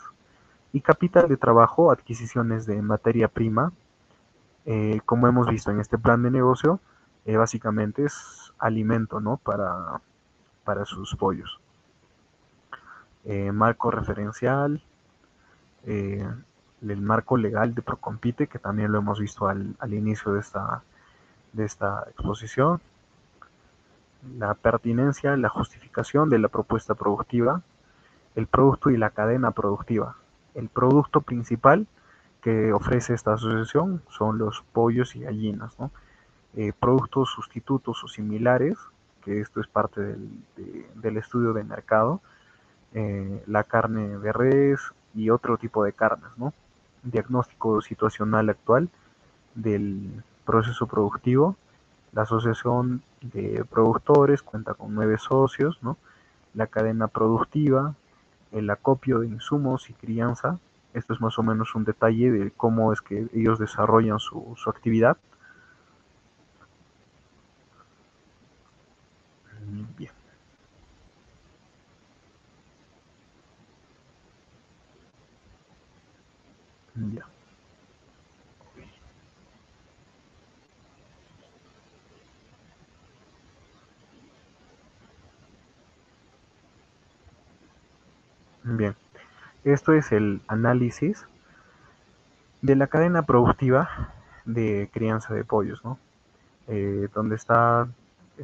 Speaker 1: Y capital de trabajo, adquisiciones de materia prima, eh, como hemos visto en este plan de negocio, eh, básicamente es alimento ¿no? para, para sus pollos. Eh, marco referencial, eh, el marco legal de Procompite, que también lo hemos visto al, al inicio de esta, de esta exposición, la pertinencia, la justificación de la propuesta productiva, el producto y la cadena productiva. El producto principal que ofrece esta asociación son los pollos y gallinas, ¿no? Eh, productos sustitutos o similares, que esto es parte del, de, del estudio de mercado, eh, la carne de res y otro tipo de carnes, ¿no? Diagnóstico situacional actual del proceso productivo. La asociación de productores cuenta con nueve socios, ¿no? La cadena productiva, el acopio de insumos y crianza. Esto es más o menos un detalle de cómo es que ellos desarrollan su, su actividad. Bien, esto es el análisis de la cadena productiva de crianza de pollos, ¿no? Eh, donde está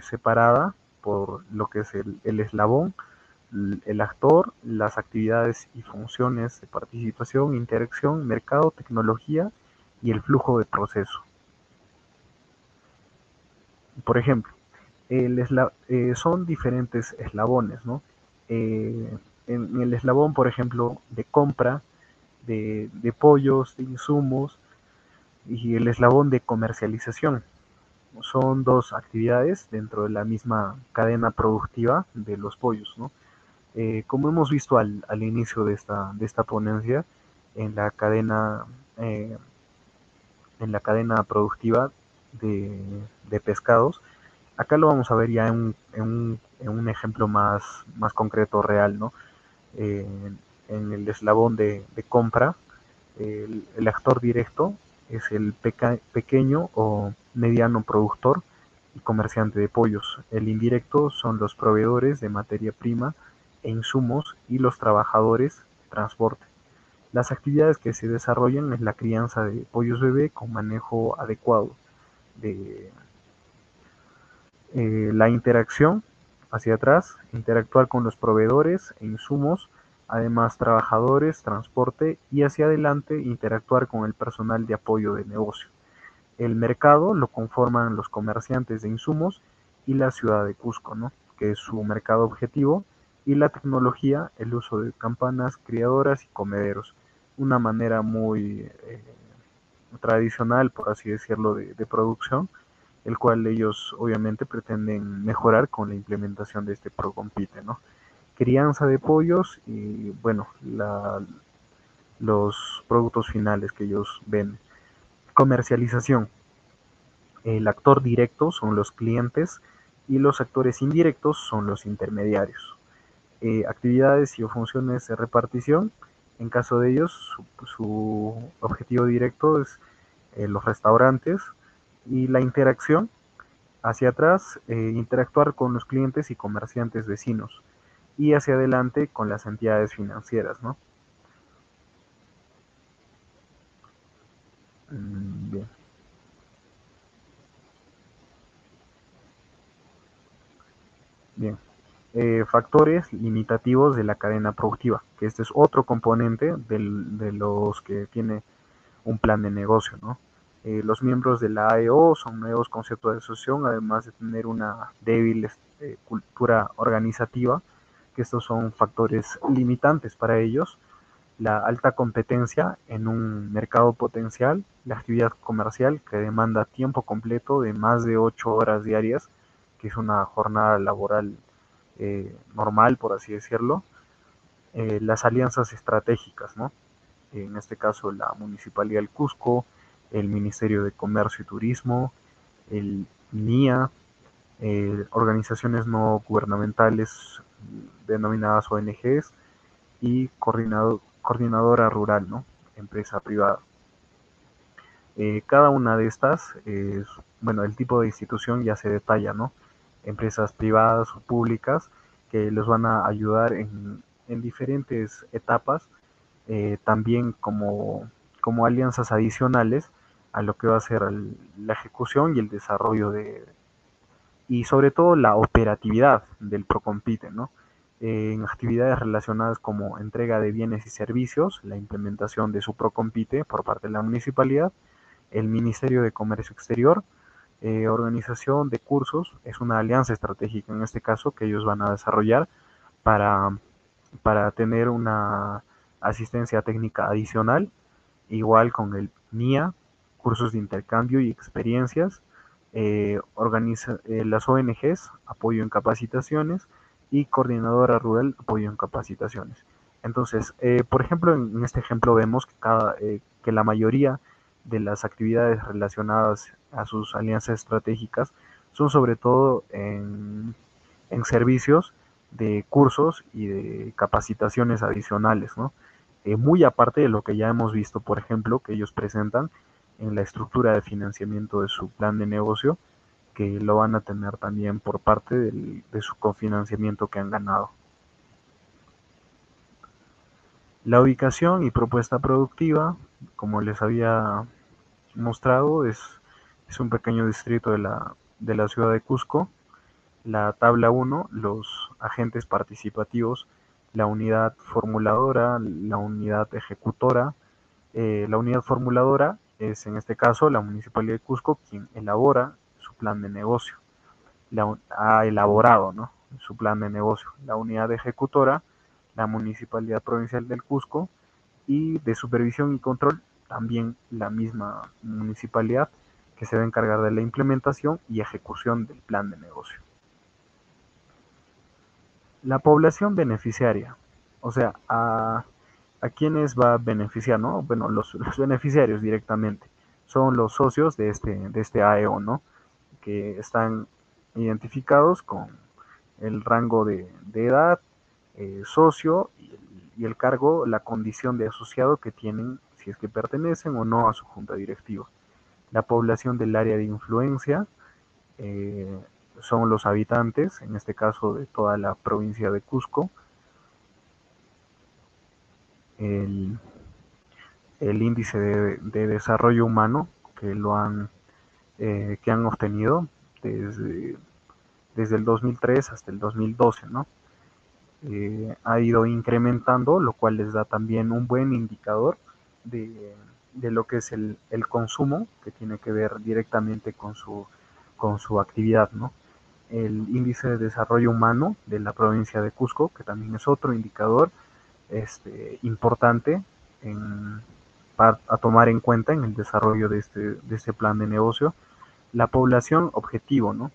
Speaker 1: separada por lo que es el, el eslabón, el actor, las actividades y funciones de participación, interacción, mercado, tecnología y el flujo de proceso. Por ejemplo, el esla eh, son diferentes eslabones, ¿no? Eh, en, el eslabón, por ejemplo, de compra de pollos, de insumos y el eslabón de comercialización son dos actividades dentro de la misma cadena productiva de los pollos, ¿no? Eh, como hemos visto al, al, inicio de esta, de esta ponencia, en la cadena, eh, en la cadena productiva de, de, pescados, acá lo vamos a ver ya en en un, en un ejemplo más, más concreto, real, ¿no? Eh, en el eslabón de compra, El, actor directo es el pequeño o mediano productor y comerciante de pollos. El indirecto son los proveedores de materia prima e insumos y los trabajadores transporte. Las actividades que se desarrollan es la crianza de pollos bebé con manejo adecuado de eh, la interacción hacia atrás, interactuar con los proveedores e insumos, además trabajadores, transporte y hacia adelante interactuar con el personal de apoyo de negocio. El mercado lo conforman los comerciantes de insumos y la ciudad de Cusco, ¿no? que es su mercado objetivo, y la tecnología, el uso de campanas, criadoras y comederos. Una manera muy eh, tradicional, por así decirlo, de, producción, el cual ellos obviamente pretenden mejorar con la implementación de este ProCompite, ¿no? Crianza de pollos y, bueno, los productos finales que ellos ven. Comercialización. El actor directo son los clientes y los actores indirectos son los intermediarios. Eh, actividades y o funciones de repartición. En caso de ellos, su, objetivo directo es eh, los restaurantes y la interacción hacia atrás, eh, interactuar con los clientes y comerciantes vecinos y hacia adelante con las entidades financieras, ¿no? Mm, bien. Bien. Eh, factores limitativos de la cadena productiva, que este es otro componente de los que tiene un plan de negocio. Eh, los miembros de la AEO son nuevos conceptos de asociación, además de tener una débil este, cultura organizativa, que estos son factores limitantes para ellos. La alta competencia en un mercado potencial, la actividad comercial que demanda tiempo completo de más de 8 horas diarias, que es una jornada laboral eh, normal, por así decirlo, eh, las alianzas estratégicas, ¿no? En este caso la Municipalidad del Cusco, el Ministerio de Comercio y Turismo, el NIA, eh, organizaciones no gubernamentales denominadas ONGs y coordinadora rural, ¿no? Empresa privada. cada una de estas, es, bueno, el tipo de institución ya se detalla, ¿no? Empresas privadas o públicas que los van a ayudar en, diferentes etapas, eh, también como, como alianzas adicionales a lo que va a ser la ejecución y el desarrollo de, y sobre todo la operatividad del Procompite, ¿no? en actividades relacionadas como entrega de bienes y servicios, la implementación de su Procompite por parte de la municipalidad, el Ministerio de Comercio Exterior, eh, organización de cursos, es una alianza estratégica en este caso que ellos van a desarrollar para, para tener una asistencia técnica adicional, igual con el MIA, cursos de intercambio y experiencias, eh, organiza, eh, las ONGs, apoyo en capacitaciones, y coordinadora rural, apoyo en capacitaciones. Entonces, por ejemplo, en, este ejemplo vemos que, que la mayoría de las actividades relacionadas a sus alianzas estratégicas son sobre todo en, servicios de cursos y de capacitaciones adicionales, eh, muy aparte de lo que ya hemos visto, por ejemplo, que ellos presentan en la estructura de financiamiento de su plan de negocio, que lo van a tener también por parte de su cofinanciamiento que han ganado. La ubicación y propuesta productiva, como les había mostrado es, es un pequeño distrito de la, de la ciudad de Cusco. La tabla 1, los agentes participativos, la unidad formuladora, la unidad ejecutora. Eh, la unidad formuladora es en este caso la Municipalidad de Cusco quien elabora su plan de negocio. La, ha elaborado ¿no? su plan de negocio. La unidad ejecutora, la Municipalidad Provincial del Cusco y de supervisión y control también la misma municipalidad que se va a encargar de la implementación y ejecución del plan de negocio. La población beneficiaria, o sea, a, a quiénes va a beneficiar, ¿no? Bueno, los, beneficiarios directamente son los socios de este, de este AEO, ¿no? Que están identificados con el rango de, edad, eh, socio y el cargo, la condición de asociado que tienen que pertenecen o no a su junta directiva. La población del área de influencia eh, son los habitantes, en este caso de toda la provincia de Cusco. El, índice de, desarrollo humano que lo han, eh, que han obtenido desde, desde el 2003 hasta el 2012, ¿no? Eh, ha ido incrementando, lo cual les da también un buen indicador de, lo que es el, consumo, que tiene que ver directamente con su, con su actividad, ¿no? El índice de desarrollo humano de la provincia de Cusco, que también es otro indicador este, importante a tomar en cuenta en el desarrollo de este, de este plan de negocio. La población objetivo, ¿no?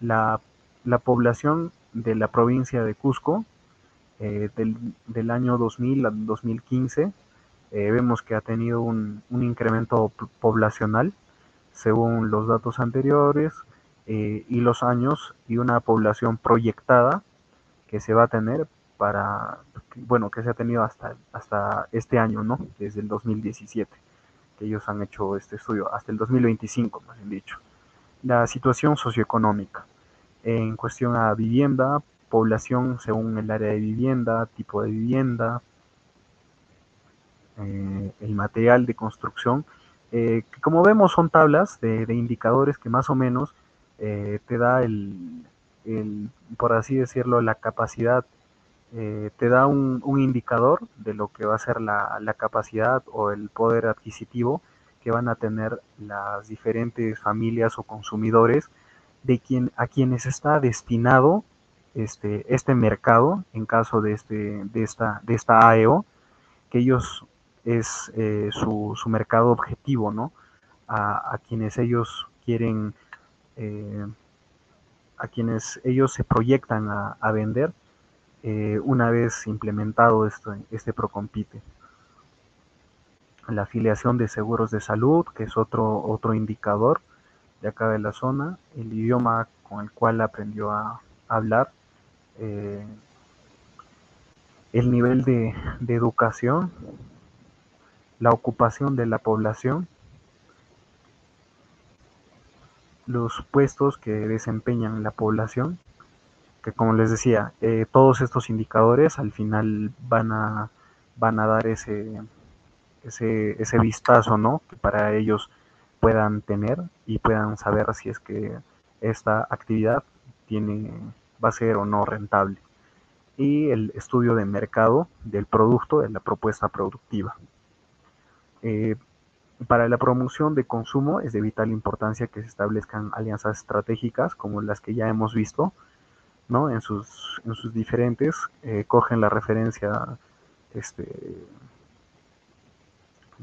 Speaker 1: La, la población de la provincia de Cusco eh, del, año 2000 al 2015, eh, vemos que ha tenido un, incremento poblacional según los datos anteriores eh, y los años y una población proyectada que se va a tener para, bueno, que se ha tenido hasta, hasta este año, ¿no? Desde el 2017, que ellos han hecho este estudio, hasta el 2025, más bien dicho. La situación socioeconómica en cuestión a vivienda, población según el área de vivienda, tipo de vivienda, eh, el material de construcción, eh, que como vemos son tablas de, indicadores que más o menos eh, te da el, por así decirlo, la capacidad, te da un, indicador de lo que va a ser la, la capacidad o el poder adquisitivo que van a tener las diferentes familias o consumidores de quien, a quienes está destinado este, este mercado en caso de, este, de, esta, de esta AEO, que ellos es eh, su, su, mercado objetivo, ¿no? A, quienes ellos quieren, eh, a quienes ellos se proyectan a, vender eh, una vez implementado esto, este Procompite. La afiliación de seguros de salud, que es otro, otro indicador de acá de la zona, el idioma con el cual aprendió a hablar, el nivel de, educación, la ocupación de la población, los puestos que desempeñan la población, que como les decía, eh, todos estos indicadores al final van a, van a dar ese, ese, ese vistazo, ¿no? Que para ellos puedan tener y puedan saber si es que esta actividad tiene va a ser o no rentable. Y el estudio de mercado del producto, de la propuesta productiva. Eh, para la promoción de consumo es de vital importancia que se establezcan alianzas estratégicas como las que ya hemos visto, ¿no? En sus, en sus diferentes, eh, cogen la referencia este,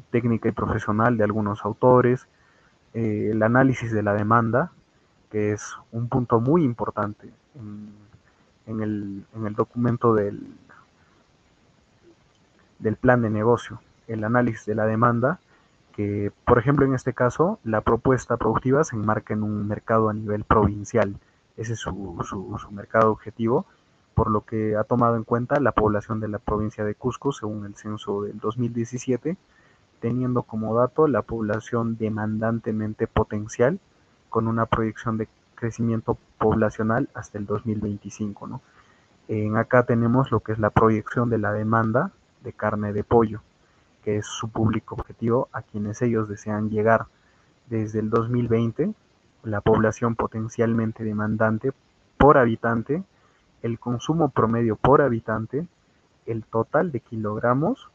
Speaker 1: técnica y profesional de algunos autores, eh, el análisis de la demanda, que es un punto muy importante en, el, documento del, del plan de negocio, el análisis de la demanda, que por ejemplo en este caso la propuesta productiva se enmarca en un mercado a nivel provincial, ese es su, su, mercado objetivo, por lo que ha tomado en cuenta la población de la provincia de Cusco según el censo del 2017, teniendo como dato la población demandantemente potencial con una proyección de crecimiento poblacional hasta el 2025. ¿no? En acá tenemos lo que es la proyección de la demanda de carne de pollo, que es su público objetivo a quienes ellos desean llegar. Desde el 2020, la población potencialmente demandante por habitante, el consumo promedio por habitante, el total de kilogramos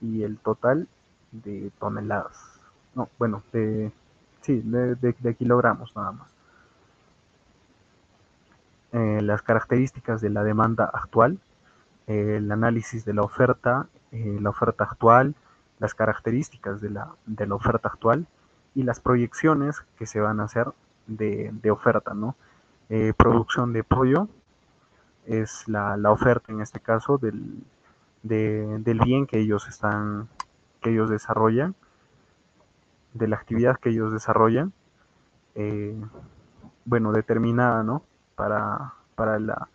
Speaker 1: y el total de toneladas. No, bueno, de, sí, de kilogramos nada más. Eh, las características de la demanda actual, eh, el análisis de la oferta, eh, la oferta actual, las características de la, de la, oferta actual y las proyecciones que se van a hacer de, oferta, ¿no? producción de pollo es la, oferta en este caso del, del bien que ellos están, que ellos desarrollan, de la actividad que ellos desarrollan, bueno, determinada, ¿no? para, para, la,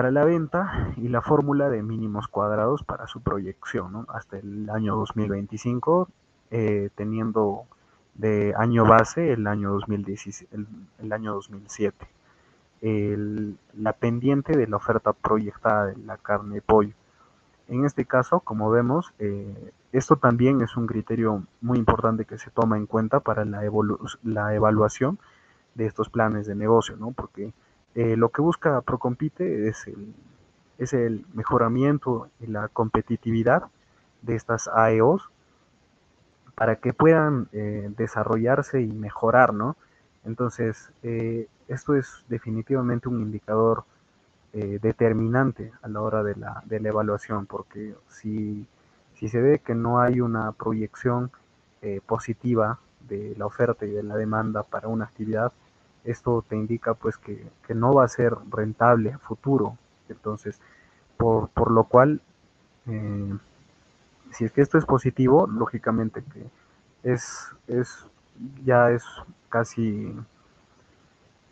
Speaker 1: para la venta y la fórmula de mínimos cuadrados para su proyección hasta el año 2025, eh, teniendo de año base el año, 2017, el, año 2007. la pendiente de la oferta proyectada de la carne de pollo. En este caso, como vemos, eh, esto también es un criterio muy importante que se toma en cuenta para la, la evaluación de estos planes de negocio, ¿no? Porque eh, lo que busca Procompite es el, es el mejoramiento y la competitividad de estas AEOs para que puedan eh, desarrollarse y mejorar, ¿no? Entonces, eh, esto es definitivamente un indicador determinante a la hora de la, de la evaluación, porque si, si, se ve que no hay una proyección positiva de la oferta y de la demanda para una actividad, esto te indica pues que, no va a ser rentable a futuro. Entonces, por, por lo cual, eh, si es que esto es positivo, lógicamente que es, es ya es casi,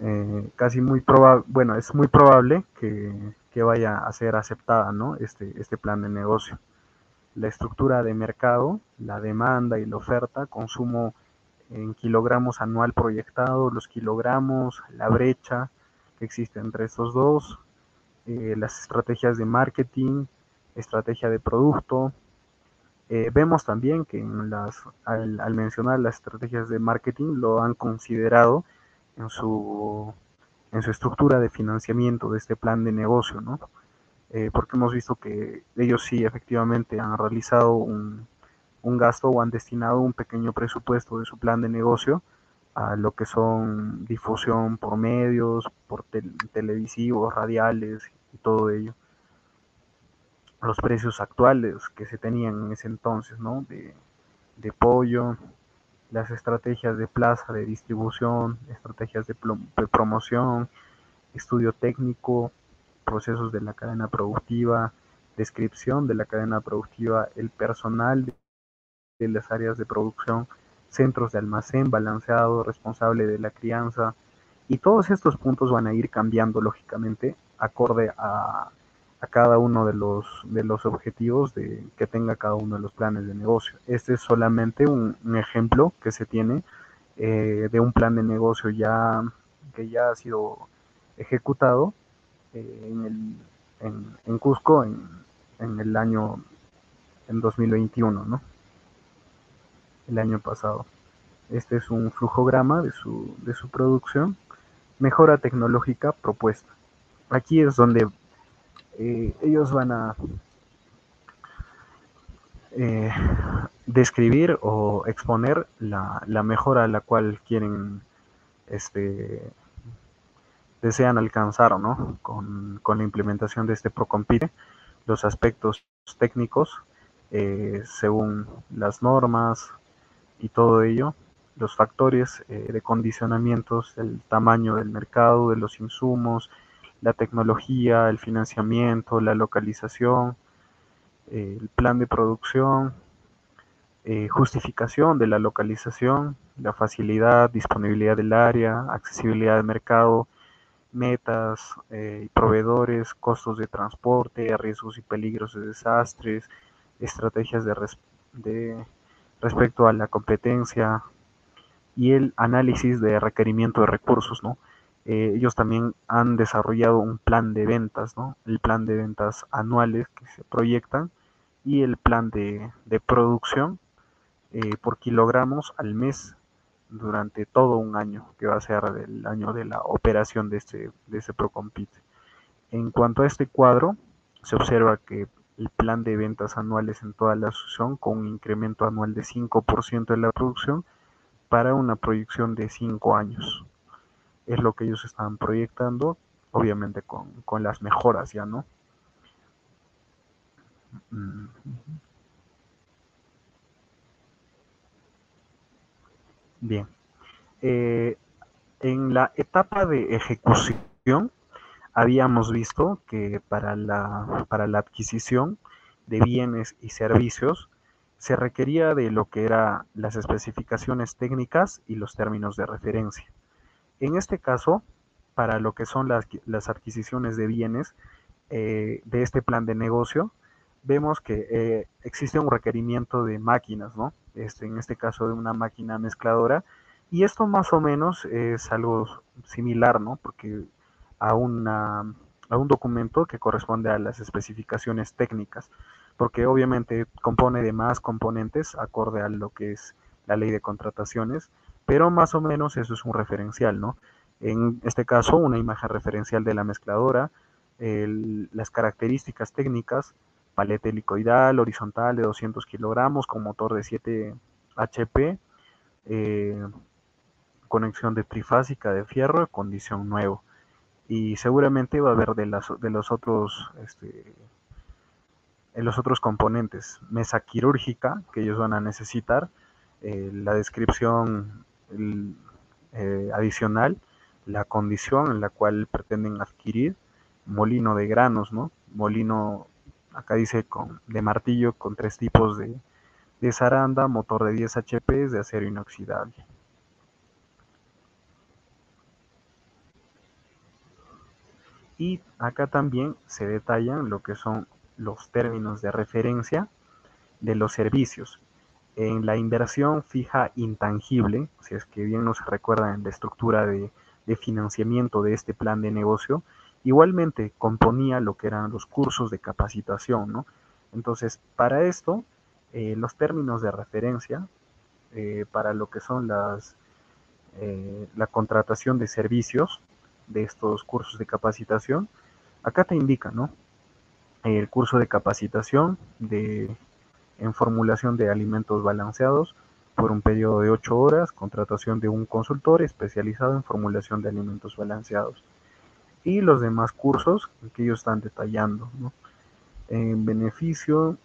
Speaker 1: eh, casi muy probable, bueno, es muy probable que, que, vaya a ser aceptada ¿no? este, este plan de negocio. La estructura de mercado, la demanda y la oferta, consumo en kilogramos anual proyectado, los kilogramos, la brecha que existe entre estos dos, eh, las estrategias de marketing, estrategia de producto. Eh, vemos también que en las, al, mencionar las estrategias de marketing lo han considerado en su, en su estructura de financiamiento de este plan de negocio, ¿no? Eh, porque hemos visto que ellos sí efectivamente han realizado un, un gasto o han destinado un pequeño presupuesto de su plan de negocio a lo que son difusión por medios, por televisivos, radiales y todo ello. Los precios actuales que se tenían en ese entonces, ¿no? De, pollo, las estrategias de plaza, de distribución, estrategias de promoción, estudio técnico, procesos de la cadena productiva, descripción de la cadena productiva, el personal de las áreas de producción, centros de almacén balanceado, responsable de la crianza, y todos estos puntos van a ir cambiando lógicamente acorde a, cada uno de los, de los objetivos de, que tenga cada uno de los planes de negocio. Este es solamente un, ejemplo que se tiene eh, de un plan de negocio ya que ya ha sido ejecutado eh, en, el, en, Cusco en, en el año en 2021, ¿no? El año pasado. Este es un flujograma de su, de su producción. Mejora tecnológica propuesta. Aquí es donde eh, ellos van a eh, describir o exponer la, mejora a la cual quieren, este, desean alcanzar ¿no? con, la implementación de este Procompite, los aspectos técnicos eh, según las normas, y todo ello, los factores eh, de condicionamientos, el tamaño del mercado, de los insumos, la tecnología, el financiamiento, la localización, eh, el plan de producción, eh, justificación de la localización, la facilidad, disponibilidad del área, accesibilidad del mercado, metas, proveedores, costos de transporte, riesgos y peligros de desastres, estrategias de respecto a la competencia y el análisis de requerimiento de recursos, ¿no? Eh, ellos también han desarrollado un plan de ventas, ¿no? El plan de ventas anuales que se proyectan y el plan de, producción eh, por kilogramos al mes durante todo un año, que va a ser el año de la operación de este, de este Procompite. En cuanto a este cuadro, se observa que el plan de ventas anuales en toda la asociación con un incremento anual de 5% de la producción para una proyección de 5 años. Es lo que ellos estaban proyectando, obviamente con, las mejoras ya, ¿no? Bien. Eh, en la etapa de ejecución, habíamos visto que para la, para la adquisición de bienes y servicios se requería de lo que eran las especificaciones técnicas y los términos de referencia. En este caso, para lo que son las, las adquisiciones de bienes, eh, de este plan de negocio, vemos que eh, existe un requerimiento de máquinas, ¿no? Este, en este caso de una máquina mezcladora, y esto más o menos es algo similar, ¿no? Porque a, una, a un documento que corresponde a las especificaciones técnicas, porque obviamente compone de más componentes acorde a lo que es la ley de contrataciones, pero más o menos eso es un referencial, ¿no? En este caso, una imagen referencial de la mezcladora, las características técnicas, paleta helicoidal horizontal de 200 kilogramos con motor de 7 HP, eh, conexión de trifásica de fierro, condición nuevo. Y seguramente va a haber de, de los otros este, en los otros componentes. Mesa quirúrgica que ellos van a necesitar, eh, la descripción eh, adicional, la condición en la cual pretenden adquirir, molino de granos, ¿no? Molino, acá dice con, de martillo con tres tipos de, de zaranda, motor de 10 HP de acero inoxidable. Y acá también se detallan lo que son los términos de referencia de los servicios. En la inversión fija intangible, si es que bien nos recuerda en la estructura de, financiamiento de este plan de negocio, igualmente componía lo que eran los cursos de capacitación. ¿no? Entonces, para esto, eh, los términos de referencia eh, para lo que son las, eh, la contratación de servicios de estos cursos de capacitación, acá te indica, ¿no? El curso de capacitación de, en formulación de alimentos balanceados por un periodo de 8 horas, contratación de un consultor especializado en formulación de alimentos balanceados. Y los demás cursos que ellos están detallando, ¿no? En beneficio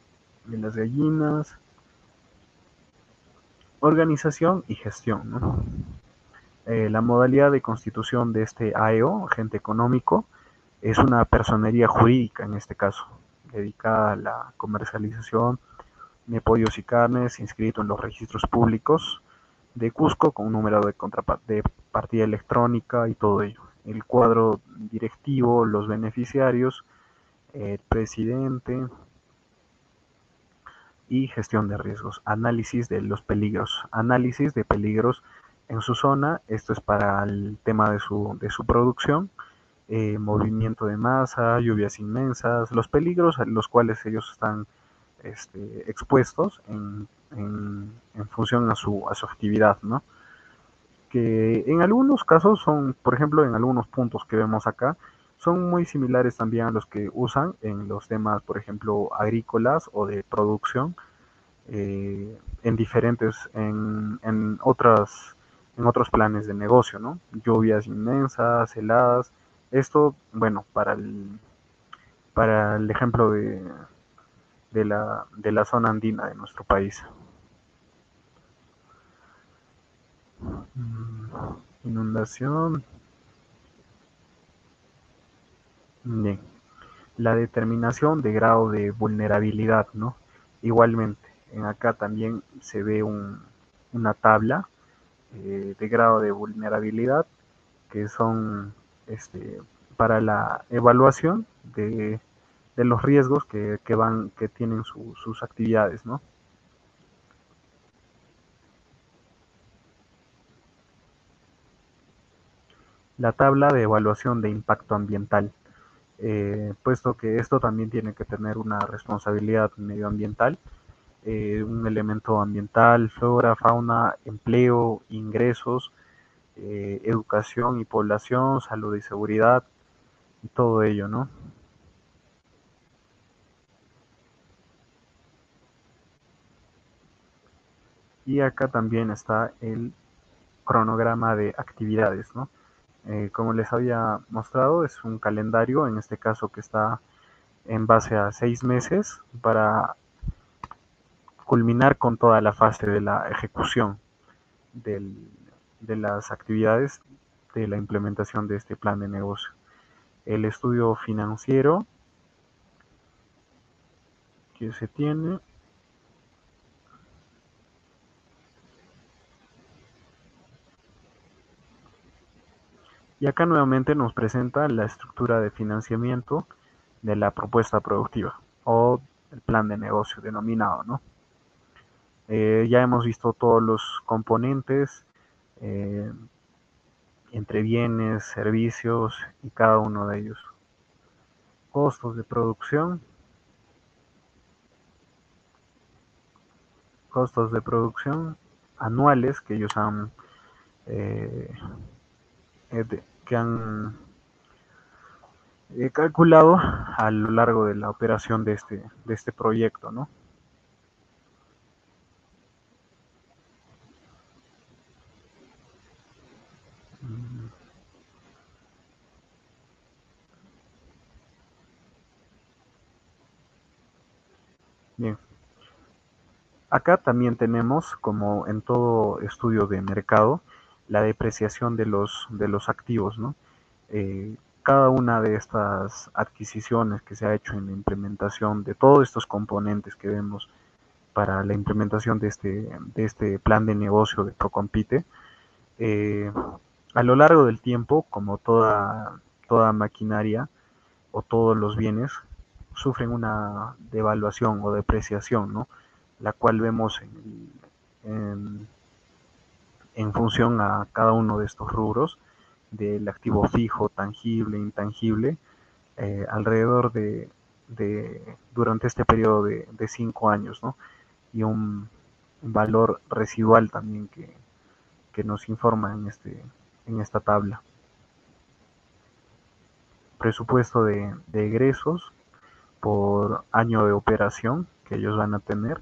Speaker 1: de las gallinas, organización y gestión, ¿no? Eh, la modalidad de constitución de este AEO, agente económico, es una personería jurídica en este caso, dedicada a la comercialización de pollos y carnes, inscrito en los registros públicos de Cusco con un número de, de partida electrónica y todo ello. El cuadro directivo, los beneficiarios, el presidente y gestión de riesgos, análisis de los peligros, análisis de peligros en su zona, esto es para el tema de su, de su producción, eh, movimiento de masa, lluvias inmensas, los peligros a los cuales ellos están este, expuestos en, función a su, a su actividad, ¿no? que en algunos casos son, por ejemplo, en algunos puntos que vemos acá, son muy similares también a los que usan en los temas, por ejemplo, agrícolas o de producción, eh, en diferentes, en, en otras en otros planes de negocio, ¿no? Lluvias inmensas, heladas. Esto, bueno, para el, para el ejemplo de, de, la, de la zona andina de nuestro país. Mm, inundación. Bien. La determinación de grado de vulnerabilidad, ¿no? Igualmente, en acá también se ve un, una tabla eh, de grado de vulnerabilidad que son este, para la evaluación de, los riesgos que, van que tienen sus actividades ¿no? la tabla de evaluación de impacto ambiental eh, puesto que esto también tiene que tener una responsabilidad medioambiental eh, un elemento ambiental, flora, fauna, empleo, ingresos, eh, educación y población, salud y seguridad, y todo ello, ¿no? Y acá también está el cronograma de actividades, ¿no? Eh, como les había mostrado, es un calendario, en este caso que está en base a seis meses para culminar con toda la fase de la ejecución de las actividades de la implementación de este plan de negocio. El estudio financiero que se tiene Y acá nuevamente nos presenta la estructura de financiamiento de la propuesta productiva o el plan de negocio denominado, ¿no? Eh, ya hemos visto todos los componentes eh, entre bienes, servicios y cada uno de ellos. Costos de producción. Costos de producción anuales que ellos han eh, que han calculado a lo largo de la operación de este, de este proyecto, ¿no? Bien. Acá también tenemos, como en todo estudio de mercado, la depreciación de los, de los activos, ¿no? Eh, cada una de estas adquisiciones que se ha hecho en la implementación de todos estos componentes que vemos para la implementación de este, de este plan de negocio de Procompite, eh, a lo largo del tiempo, como toda, toda maquinaria o todos los bienes, sufren una devaluación o depreciación, ¿no? la cual vemos en, en función a cada uno de estos rubros del activo fijo, tangible, intangible, eh, alrededor de, durante este periodo de, cinco años, ¿no? Y un, valor residual también que, nos informa en, este, en esta tabla. Presupuesto de, de egresos por año de operación que ellos van a tener.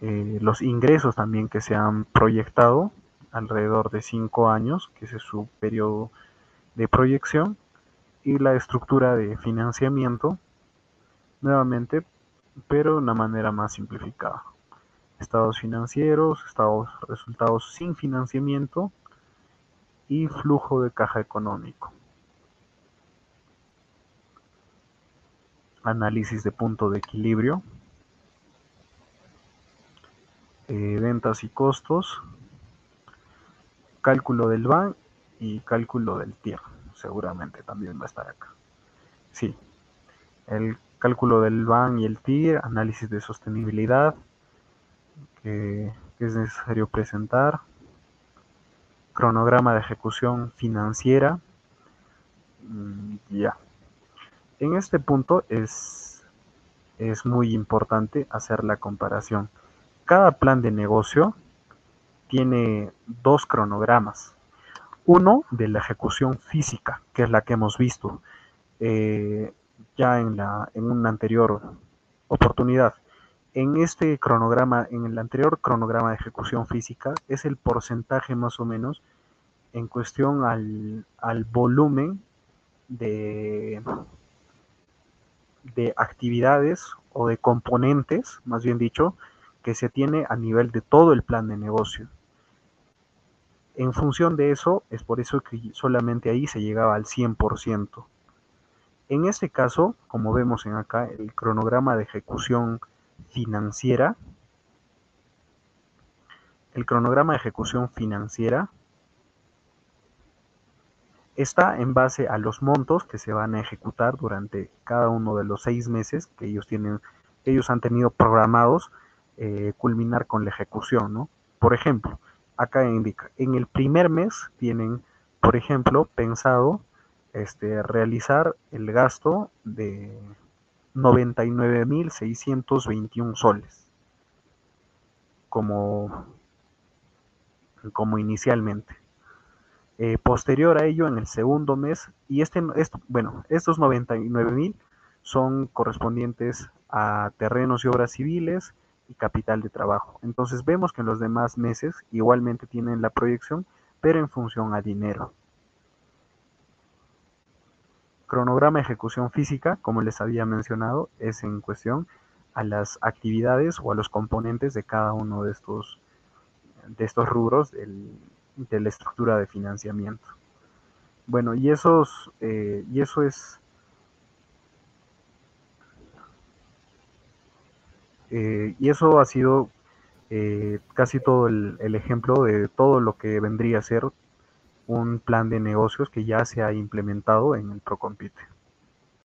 Speaker 1: Eh, los ingresos también que se han proyectado alrededor de cinco años, que es su periodo de proyección, y la estructura de financiamiento, nuevamente, pero de una manera más simplificada. Estados financieros, estados resultados sin financiamiento y flujo de caja económico. Análisis de punto de equilibrio. Eh, ventas y costos cálculo del BAN y cálculo del TIR. Seguramente también va a estar acá. Sí, el cálculo del BAN y el TIR, análisis de sostenibilidad que, es necesario presentar, cronograma de ejecución financiera. Mm, ya. En este punto es, es muy importante hacer la comparación. Cada plan de negocio tiene dos cronogramas. Uno de la ejecución física, que es la que hemos visto eh, ya en, la, en una anterior oportunidad. En este cronograma, en el anterior cronograma de ejecución física, es el porcentaje más o menos en cuestión al, al volumen de, de actividades o de componentes, más bien dicho, que se tiene a nivel de todo el plan de negocio. En función de eso, es por eso que solamente ahí se llegaba al 100%. En este caso, como vemos en acá, el cronograma de ejecución financiera, el cronograma de ejecución financiera está en base a los montos que se van a ejecutar durante cada uno de los seis meses que ellos tienen, ellos han tenido programados eh, culminar con la ejecución, ¿no? Por ejemplo, acá indica, en el primer mes tienen, por ejemplo, pensado este, realizar el gasto de 99.621 soles como, como inicialmente. Eh, posterior a ello, en el segundo mes, y este, esto, bueno, estos 99.000 son correspondientes a terrenos y obras civiles, y capital de trabajo. Entonces vemos que en los demás meses igualmente tienen la proyección, pero en función a dinero. Cronograma de ejecución física, como les había mencionado, es en cuestión a las actividades o a los componentes de cada uno de estos, de estos rubros de la estructura de financiamiento. Bueno, y, esos, eh, y eso es Eh, y eso ha sido eh, casi todo el, el, ejemplo de todo lo que vendría a ser un plan de negocios que ya se ha implementado en el Procompite.